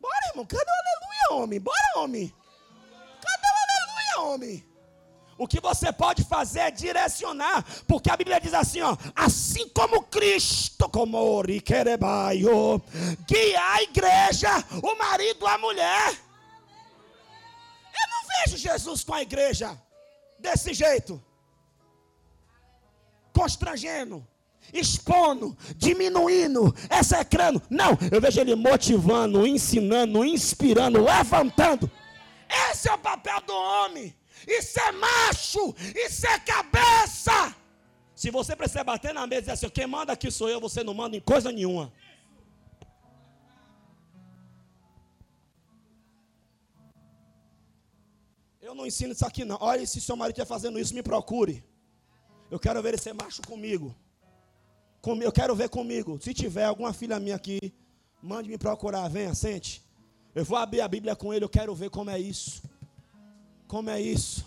Bora, irmão. Cadê o aleluia, homem? Bora, homem. Cadê o aleluia, homem? O que você pode fazer é direcionar, porque a Bíblia diz assim, ó, assim como Cristo, como Riquerebaio, guia a igreja, o marido, a mulher. Eu não vejo Jesus com a igreja desse jeito, constrangendo, expondo, diminuindo, execrando. Não, eu vejo ele motivando, ensinando, inspirando, levantando. Esse é o papel do homem. Isso é macho, isso é cabeça. Se você precisa bater na mesa e dizer assim, quem manda aqui sou eu, você não manda em coisa nenhuma. Eu não ensino isso aqui não. Olha, se seu marido estiver fazendo isso, me procure. Eu quero ver ele ser macho comigo. Eu quero ver comigo. Se tiver alguma filha minha aqui, mande me procurar. Venha, sente. Eu vou abrir a Bíblia com ele. Eu quero ver como é isso. Como é isso?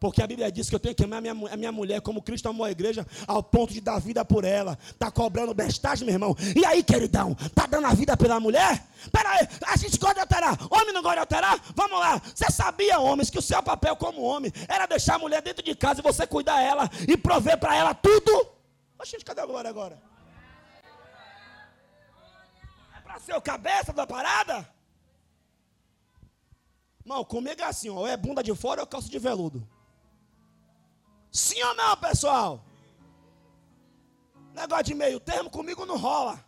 Porque a Bíblia diz que eu tenho que amar a minha, a minha mulher como Cristo amou a igreja, ao ponto de dar vida por ela. Está cobrando bestagem, meu irmão. E aí, queridão? Está dando a vida pela mulher? Pera aí, a gente gosta de alterar. Homem não gosta de alterar? Vamos lá. Você sabia, homens, que o seu papel como homem era deixar a mulher dentro de casa e você cuidar dela e prover para ela tudo? Oxe, cadê a glória agora? É para ser o cabeça da parada? Irmão, comigo é assim, ó, ou é bunda de fora ou calça de veludo. Sim ou não, pessoal? Negócio de meio termo comigo não rola.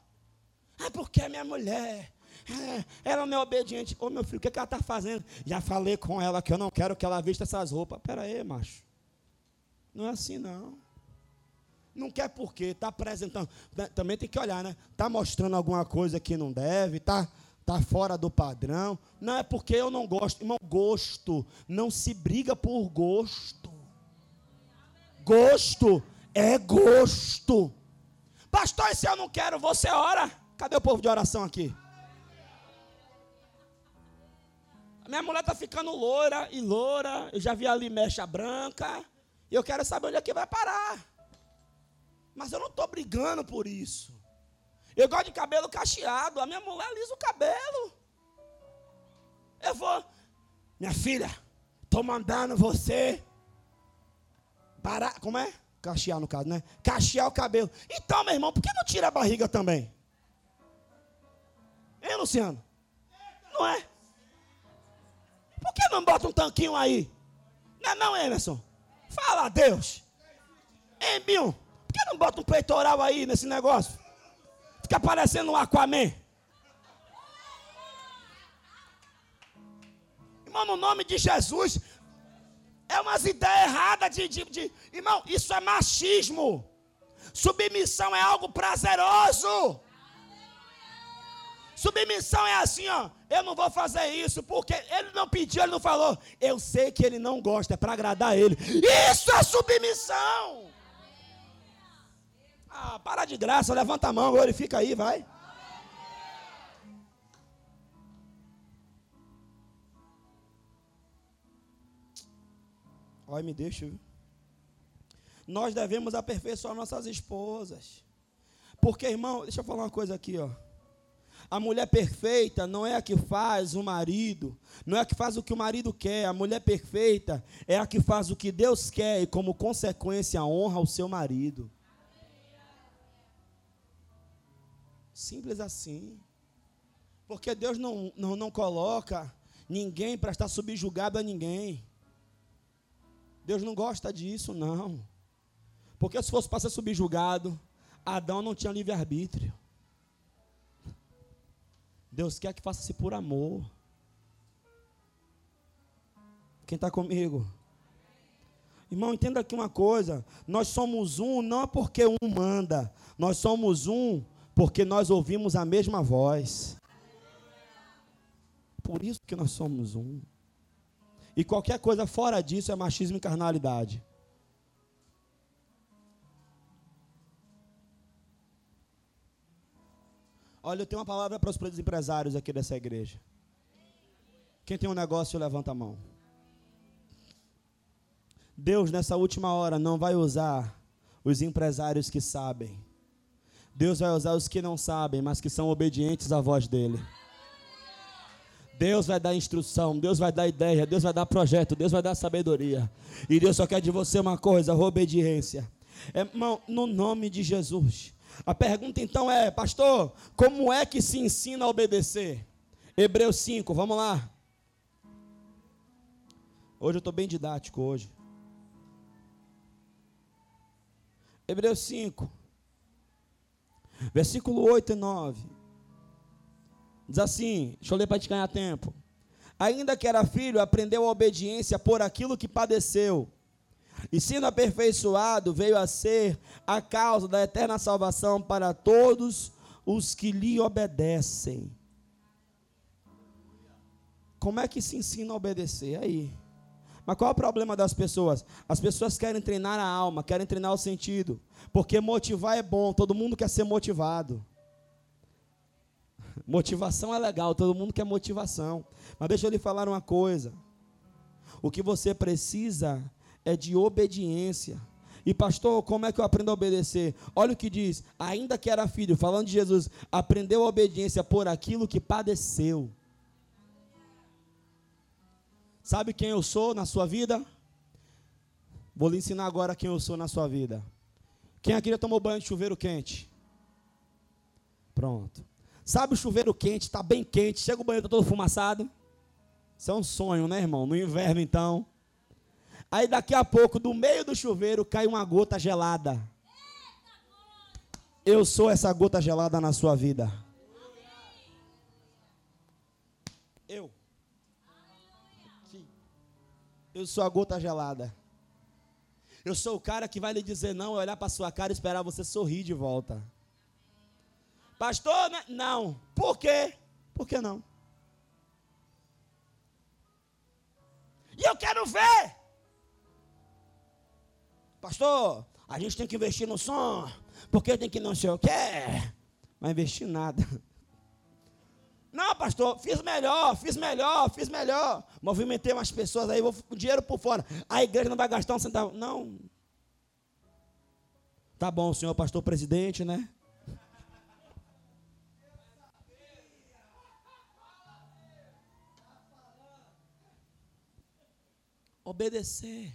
É porque é minha mulher. É, ela não é obediente. Ô meu filho, o que, é que ela está fazendo? Já falei com ela que eu não quero que ela vista essas roupas. Pera aí, macho. Não é assim não. Não quer porque está apresentando. Também tem que olhar, né? Está mostrando alguma coisa que não deve, está está fora do padrão. Não é porque eu não gosto. Irmão, gosto. Não se briga por gosto. Gosto é gosto. Pastor, e se eu não quero, você ora? Cadê o povo de oração aqui? A minha mulher está ficando loura e loura. Eu já vi ali mecha branca. E eu quero saber onde é que vai parar. Mas eu não estou brigando por isso. Eu gosto de cabelo cacheado. A minha mulher lisa o cabelo. Eu vou, minha filha, estou mandando você para, como é? Cachear no caso, né? Cachear o cabelo. Então, meu irmão, por que não tira a barriga também? Hein, Luciano? Não é? Por que não bota um tanquinho aí? Não é não, Emerson? Fala a Deus. Hein, Bill? Que não bota um peitoral aí nesse negócio? Fica parecendo um Aquaman. Irmão, no nome de Jesus, é umas ideias erradas de, de, de. Irmão, isso é machismo. Submissão é algo prazeroso. Submissão é assim, ó. Eu não vou fazer isso porque ele não pediu, ele não falou. Eu sei que ele não gosta, é para agradar ele. Isso é submissão. Ah, para de graça, levanta a mão, glorifica aí, vai. Olha, me deixa? Nós devemos aperfeiçoar nossas esposas. Porque, irmão, deixa eu falar uma coisa aqui, ó. A mulher perfeita não é a que faz o marido, não é a que faz o que o marido quer. A mulher perfeita é a que faz o que Deus quer e, como consequência, honra o seu marido. Simples assim. Porque Deus não, não, não coloca ninguém para estar subjugado a ninguém. Deus não gosta disso, não. Porque se fosse para ser subjugado, Adão não tinha livre-arbítrio. Deus quer que faça-se por amor. Quem está comigo? Irmão, entenda aqui uma coisa: nós somos um não é porque um manda, nós somos um porque nós ouvimos a mesma voz. Por isso que nós somos um. E qualquer coisa fora disso é machismo e carnalidade. Olha, eu tenho uma palavra para os empresários aqui dessa igreja. Quem tem um negócio, levanta a mão. Deus, nessa última hora, não vai usar os empresários que sabem. Deus vai usar os que não sabem, mas que são obedientes à voz dEle. Deus vai dar instrução, Deus vai dar ideia, Deus vai dar projeto, Deus vai dar sabedoria. E Deus só quer de você uma coisa: obediência. É, irmão, no nome de Jesus. A pergunta então é, pastor, como é que se ensina a obedecer? Hebreus 5, vamos lá. Hoje eu estou bem didático hoje. Hebreus 5, versículo 8 e 9. Diz assim, deixa eu ler para te ganhar tempo. Ainda que era filho, aprendeu a obediência por aquilo que padeceu e sendo aperfeiçoado, veio a ser a causa da eterna salvação para todos os que lhe obedecem. Como é que se ensina a obedecer? Aí. Mas qual é o problema das pessoas? As pessoas querem treinar a alma, querem treinar o sentido. Porque motivar é bom, todo mundo quer ser motivado. Motivação é legal, todo mundo quer motivação. Mas deixa eu lhe falar uma coisa. O que você precisa é de obediência. E pastor, como é que eu aprendo a obedecer? Olha o que diz: ainda que era filho, falando de Jesus, aprendeu a obediência por aquilo que padeceu. Sabe quem eu sou na sua vida? Vou lhe ensinar agora quem eu sou na sua vida. Quem aqui já tomou banho de chuveiro quente? Pronto. Sabe o chuveiro quente, está bem quente, chega o banheiro tá todo fumaçado? Isso é um sonho, né, irmão? No inverno, então. Aí daqui a pouco, do meio do chuveiro, cai uma gota gelada. Eu sou essa gota gelada na sua vida. Eu sou a gota gelada. Eu sou o cara que vai lhe dizer não, olhar para sua cara e esperar você sorrir de volta. Pastor, né? não. Por quê? Por que não? E eu quero ver. Pastor, a gente tem que investir no som, porque tem que não sei o quê. Mas investir nada. Não, pastor, fiz melhor, fiz melhor, fiz melhor. Movimentei umas pessoas aí, vou dinheiro por fora. A igreja não vai gastar um centavo. Não. Tá bom, senhor pastor presidente, né? Obedecer.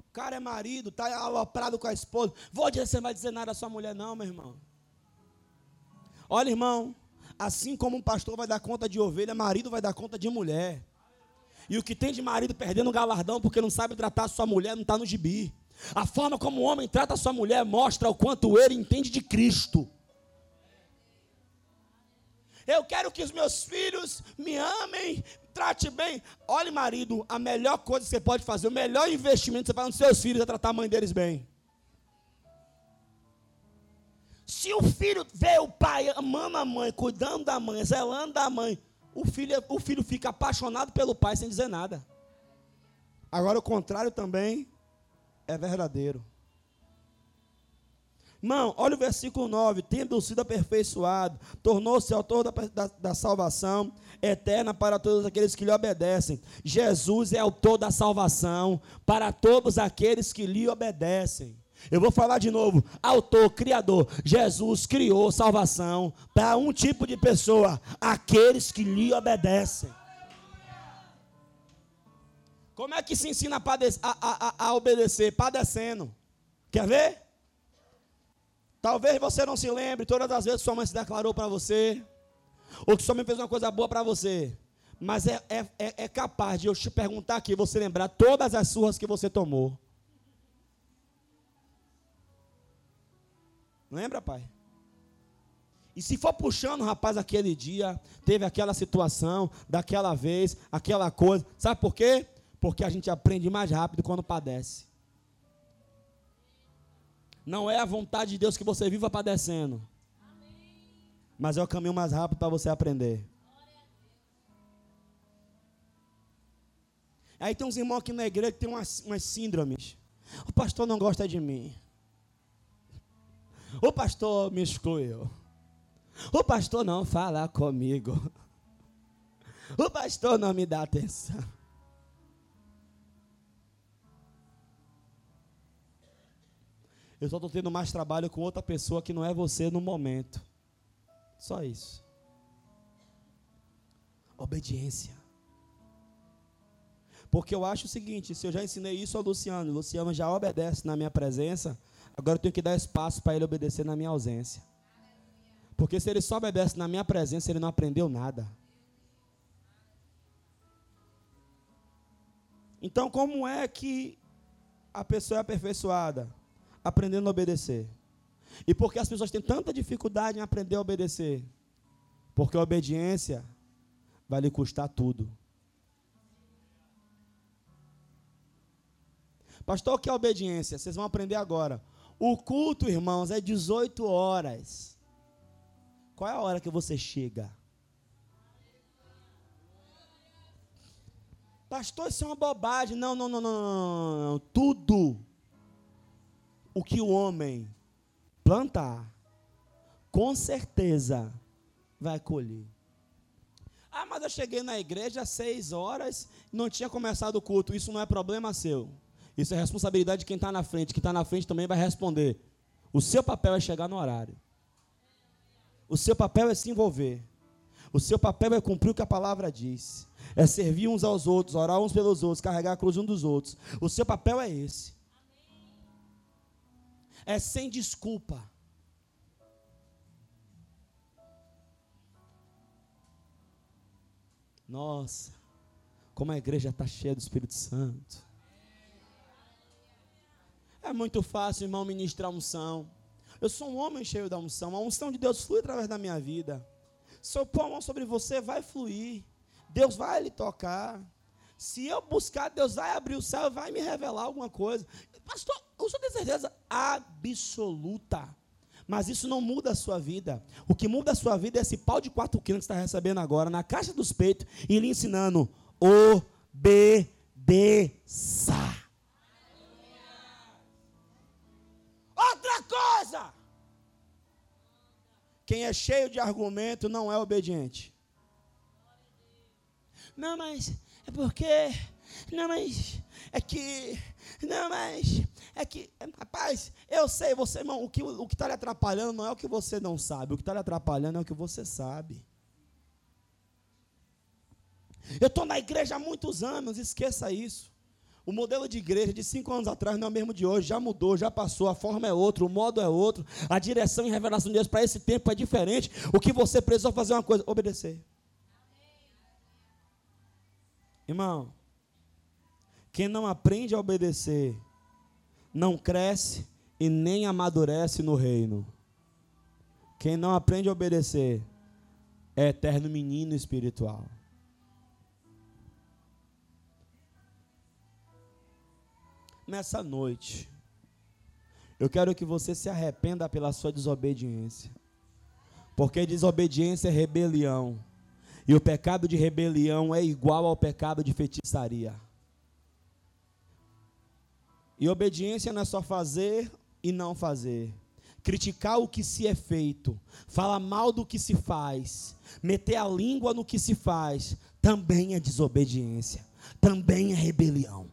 O cara é marido, está aloprado com a esposa. Vou dizer, você não vai dizer nada à sua mulher, não, meu irmão. Olha, irmão, assim como um pastor vai dar conta de ovelha, marido vai dar conta de mulher. E o que tem de marido perdendo o galardão porque não sabe tratar sua mulher não está no gibi. A forma como o homem trata sua mulher mostra o quanto ele entende de Cristo. Eu quero que os meus filhos me amem, trate bem. Olhe, marido, a melhor coisa que você pode fazer, o melhor investimento que você faz nos seus filhos é tratar a mãe deles bem. Se o filho vê o pai amando a mãe, cuidando da mãe, zelando da mãe, o filho, o filho fica apaixonado pelo pai sem dizer nada. Agora o contrário também é verdadeiro. Irmão, olha o versículo 9: tendo sido aperfeiçoado, tornou-se autor da, da, da, salvação eterna para todos aqueles que lhe obedecem. Jesus é autor da salvação para todos aqueles que lhe obedecem. Eu vou falar de novo. Autor, criador. Jesus criou salvação para um tipo de pessoa: aqueles que lhe obedecem. Como é que se ensina a, a, a, a obedecer? Padecendo. Quer ver? Talvez você não se lembre todas as vezes que sua mãe se declarou para você, ou que sua mãe fez uma coisa boa para você. Mas é, é, é, é capaz de eu te perguntar aqui, você lembrar todas as surras que você tomou. Lembra, pai? E se for puxando, rapaz, aquele dia, teve aquela situação, daquela vez, aquela coisa. Sabe por quê? Porque a gente aprende mais rápido quando padece. Não é a vontade de Deus que você viva padecendo. Mas é o caminho mais rápido para você aprender. Aí tem uns irmãos aqui na igreja que tem umas, umas síndromes. O pastor não gosta de mim. O pastor me excluiu. O pastor não fala comigo. O pastor não me dá atenção. Eu só estou tendo mais trabalho com outra pessoa que não é você no momento. Só isso. Obediência. Porque eu acho o seguinte: se eu já ensinei isso ao Luciano, Luciano já obedece na minha presença, Agora eu tenho que dar espaço para ele obedecer na minha ausência. Porque se ele só obedece na minha presença, ele não aprendeu nada. Então, como é que a pessoa é aperfeiçoada? Aprendendo a obedecer. E por que as pessoas têm tanta dificuldade em aprender a obedecer? Porque a obediência vai lhe custar tudo. Pastor, o que é obediência? Vocês vão aprender agora. O culto, irmãos, é 18 horas. Qual é a hora que você chega? Pastor, isso é uma bobagem. Não, não, não, não, não. Tudo o que o homem plantar, com certeza vai colher. Ah, mas eu cheguei na igreja às seis horas, não tinha começado o culto. Isso não é problema seu. Isso é responsabilidade de quem está na frente. Quem está na frente também vai responder. O seu papel é chegar no horário. O seu papel é se envolver. O seu papel é cumprir o que a palavra diz. É servir uns aos outros, orar uns pelos outros, carregar a cruz um dos outros. O seu papel é esse. É sem desculpa. Nossa, como a igreja está cheia do Espírito Santo. É muito fácil, irmão, ministrar unção. Eu sou um homem cheio da unção. A unção de Deus flui através da minha vida. Se eu pôr a mão sobre você, vai fluir. Deus vai lhe tocar. Se eu buscar, Deus vai abrir o céu vai me revelar alguma coisa. Pastor, só tenho certeza absoluta. Mas isso não muda a sua vida. O que muda a sua vida é esse pau de quatro quilos que você está recebendo agora na caixa dos peitos e lhe ensinando: obedeça. Quem é cheio de argumento não é obediente. Não, mas é porque. Não, mas é que. Não, mas é que. Rapaz, eu sei, você, irmão, o que o está lhe atrapalhando não é o que você não sabe. O que está lhe atrapalhando é o que você sabe. Eu estou na igreja há muitos anos, esqueça isso. O modelo de igreja de cinco anos atrás não é o mesmo de hoje, já mudou, já passou, a forma é outra, o modo é outro, a direção e revelação de Deus para esse tempo é diferente. O que você precisa fazer é uma coisa: obedecer. Irmão, quem não aprende a obedecer, não cresce e nem amadurece no reino. Quem não aprende a obedecer é eterno menino espiritual. Nessa noite, eu quero que você se arrependa pela sua desobediência. Porque desobediência é rebelião. E o pecado de rebelião é igual ao pecado de feitiçaria. E obediência não é só fazer e não fazer. Criticar o que se é feito, falar mal do que se faz, meter a língua no que se faz, também é desobediência, também é rebelião.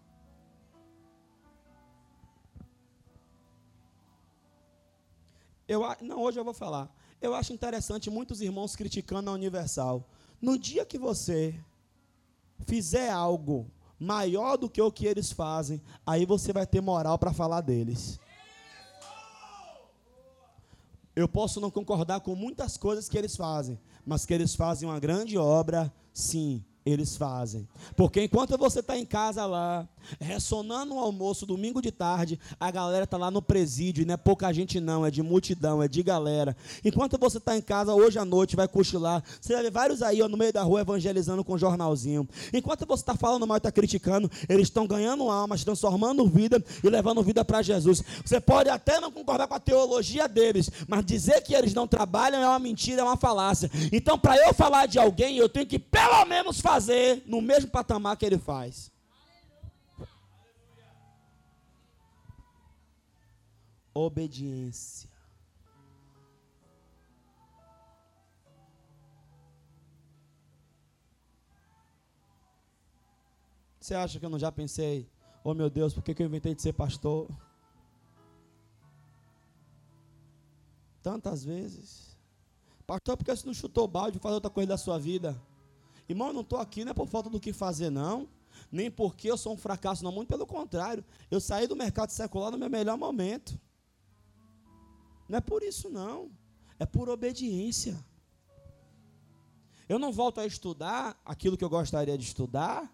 Eu, não, hoje eu vou falar. Eu acho interessante muitos irmãos criticando a Universal. No dia que você fizer algo maior do que o que eles fazem, aí você vai ter moral para falar deles. Eu posso não concordar com muitas coisas que eles fazem, mas que eles fazem uma grande obra, sim eles fazem. Porque enquanto você está em casa lá, ressonando o almoço, domingo de tarde, a galera está lá no presídio, e não é pouca gente não, é de multidão, é de galera. Enquanto você está em casa hoje à noite, vai cochilar, você vai ver vários aí ó, no meio da rua evangelizando com um jornalzinho. Enquanto você está falando mal e está criticando, eles estão ganhando almas, transformando vida e levando vida para Jesus. Você pode até não concordar com a teologia deles, mas dizer que eles não trabalham é uma mentira, é uma falácia. Então, para eu falar de alguém, eu tenho que pelo menos falar fazer no mesmo patamar que ele faz. Obediência. Você acha que eu não já pensei, oh meu Deus, por que, que eu inventei de ser pastor? Tantas vezes. Pastor, por que você não chutou balde e fazer outra coisa da sua vida? Irmão, eu não estou aqui não é por falta do que fazer, não. Nem porque eu sou um fracasso, não. Muito pelo contrário. Eu saí do mercado secular no meu melhor momento. Não é por isso, não. É por obediência. Eu não volto a estudar aquilo que eu gostaria de estudar.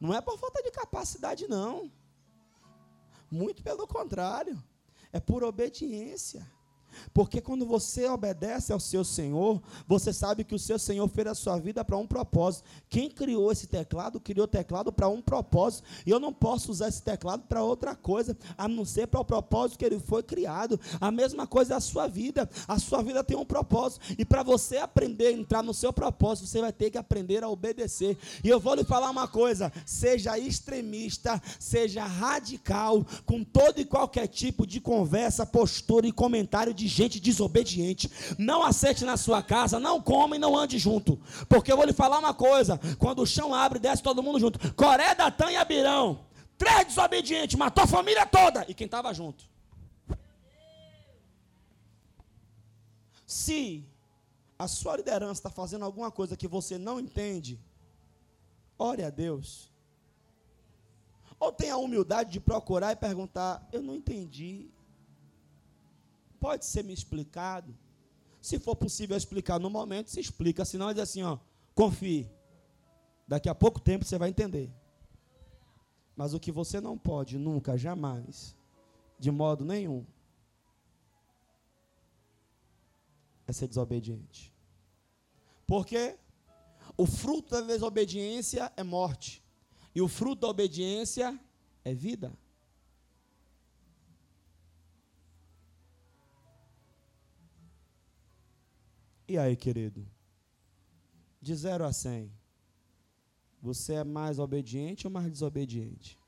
Não é por falta de capacidade, não. Muito pelo contrário. É por obediência. Porque quando você obedece ao seu Senhor, você sabe que o seu Senhor fez a sua vida para um propósito. Quem criou esse teclado, criou o teclado para um propósito. E eu não posso usar esse teclado para outra coisa, a não ser para o propósito que ele foi criado. A mesma coisa é a sua vida. A sua vida tem um propósito. E para você aprender a entrar no seu propósito, você vai ter que aprender a obedecer. E eu vou lhe falar uma coisa: seja extremista, seja radical, com todo e qualquer tipo de conversa, postura e comentário de gente desobediente. Não aceite na sua casa, não come e não ande junto. Porque eu vou lhe falar uma coisa: quando o chão abre, desce todo mundo junto. Coré, Datã e Abirão. Três desobedientes, matou a família toda. E quem estava junto? Se a sua liderança está fazendo alguma coisa que você não entende, ore a Deus. Ou tenha a humildade de procurar e perguntar: Eu não entendi pode ser me explicado? Se for possível explicar no momento, se explica. Senão, diz assim: ó, confie. Daqui a pouco tempo você vai entender. Mas o que você não pode nunca, jamais, de modo nenhum, é ser desobediente. Porque o fruto da desobediência é morte. E o fruto da obediência é vida. E aí, querido? De 0 a 100, você é mais obediente ou mais desobediente?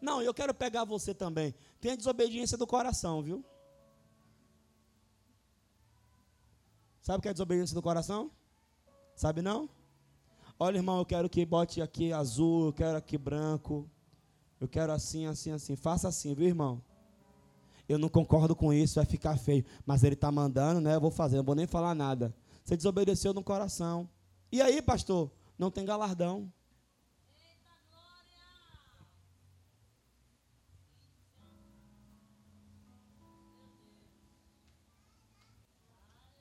Não, eu quero pegar você também. Tem a desobediência do coração, viu? Sabe o que é desobediência do coração? Sabe não? Olha, irmão, eu quero que bote aqui azul, eu quero aqui branco. Eu quero assim, assim, assim. Faça assim, viu, irmão? Eu não concordo com isso, vai ficar feio. Mas ele está mandando, né? Eu vou fazer, não vou nem falar nada. Você desobedeceu no coração. E aí, pastor? Não tem galardão.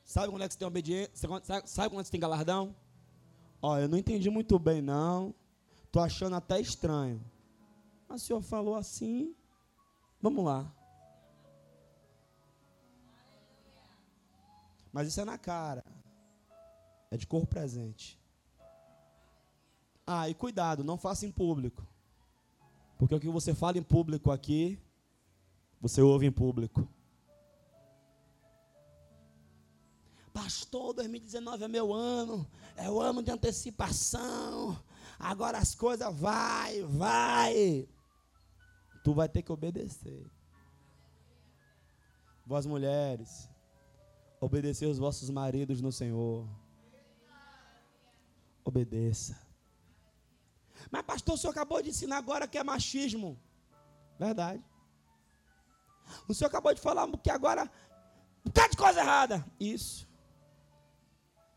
Sabe quando é que você tem obediência? Sabe quando você tem galardão? Ó, eu não entendi muito bem, não. Tô achando até estranho. Mas o senhor falou assim. Vamos lá. Mas isso é na cara. É de corpo presente. Ah, e cuidado, não faça em público. Porque o que você fala em público aqui, você ouve em público. Pastor, 2019 é meu ano, é o ano de antecipação. Agora as coisas vai, vai. Tu vai ter que obedecer. Vós mulheres, Obedecer os vossos maridos no Senhor. Obedeça. Mas, pastor, o senhor acabou de ensinar agora que é machismo. Verdade. O senhor acabou de falar que agora bocado de coisa errada. Isso.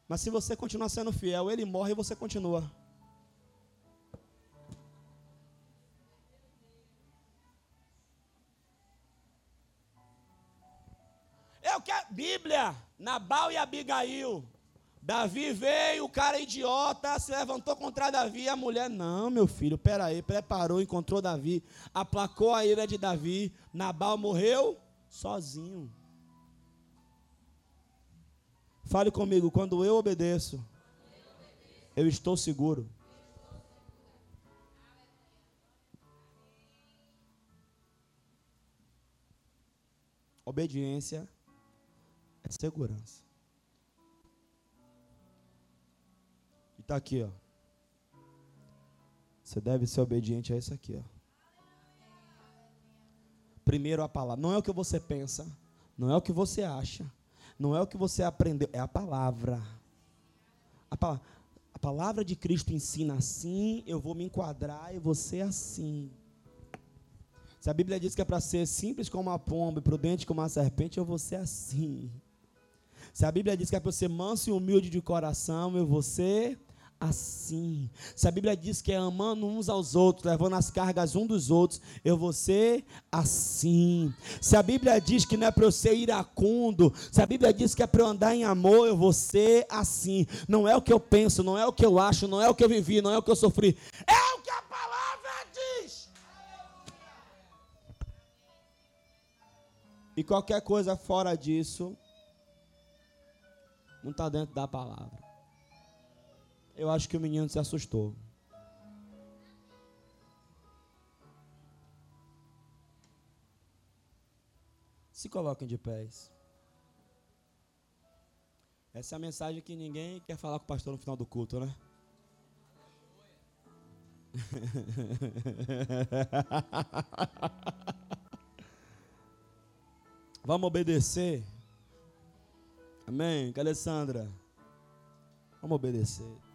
Mas se você continuar sendo fiel, ele morre e você continua. Eu quero. Bíblia, Nabal e Abigail. Davi veio, o cara idiota, se levantou contra Davi. A mulher, não, meu filho, peraí, preparou, encontrou Davi, aplacou a ira de Davi. Nabal morreu sozinho. Fale comigo, quando eu obedeço, eu estou seguro. Obediência é segurança. E está aqui, ó. Você deve ser obediente a isso aqui, ó. Primeiro a palavra. Não é o que você pensa, não é o que você acha, não é o que você aprendeu, é a palavra. A palavra, a de Cristo ensina assim, eu vou me enquadrar e você assim. Se a Bíblia diz que é para ser simples como uma pomba e prudente como uma serpente, eu vou ser assim. Se a Bíblia diz que é para ser manso e humilde de coração, eu vou ser assim. Se a Bíblia diz que é amando uns aos outros, levando as cargas um dos outros, eu vou ser assim. Se a Bíblia diz que não é para eu ser iracundo, se a Bíblia diz que é para eu andar em amor, eu vou ser assim. Não é o que eu penso, não é o que eu acho, não é o que eu vivi, não é o que eu sofri. É o que a palavra diz. E qualquer coisa fora disso não está dentro da palavra. Eu acho que o menino se assustou. Se coloquem de pés. Essa é a mensagem que ninguém quer falar com o pastor no final do culto, né? Vamos obedecer. Amém? Cadê Sandra? Vamos obedecer.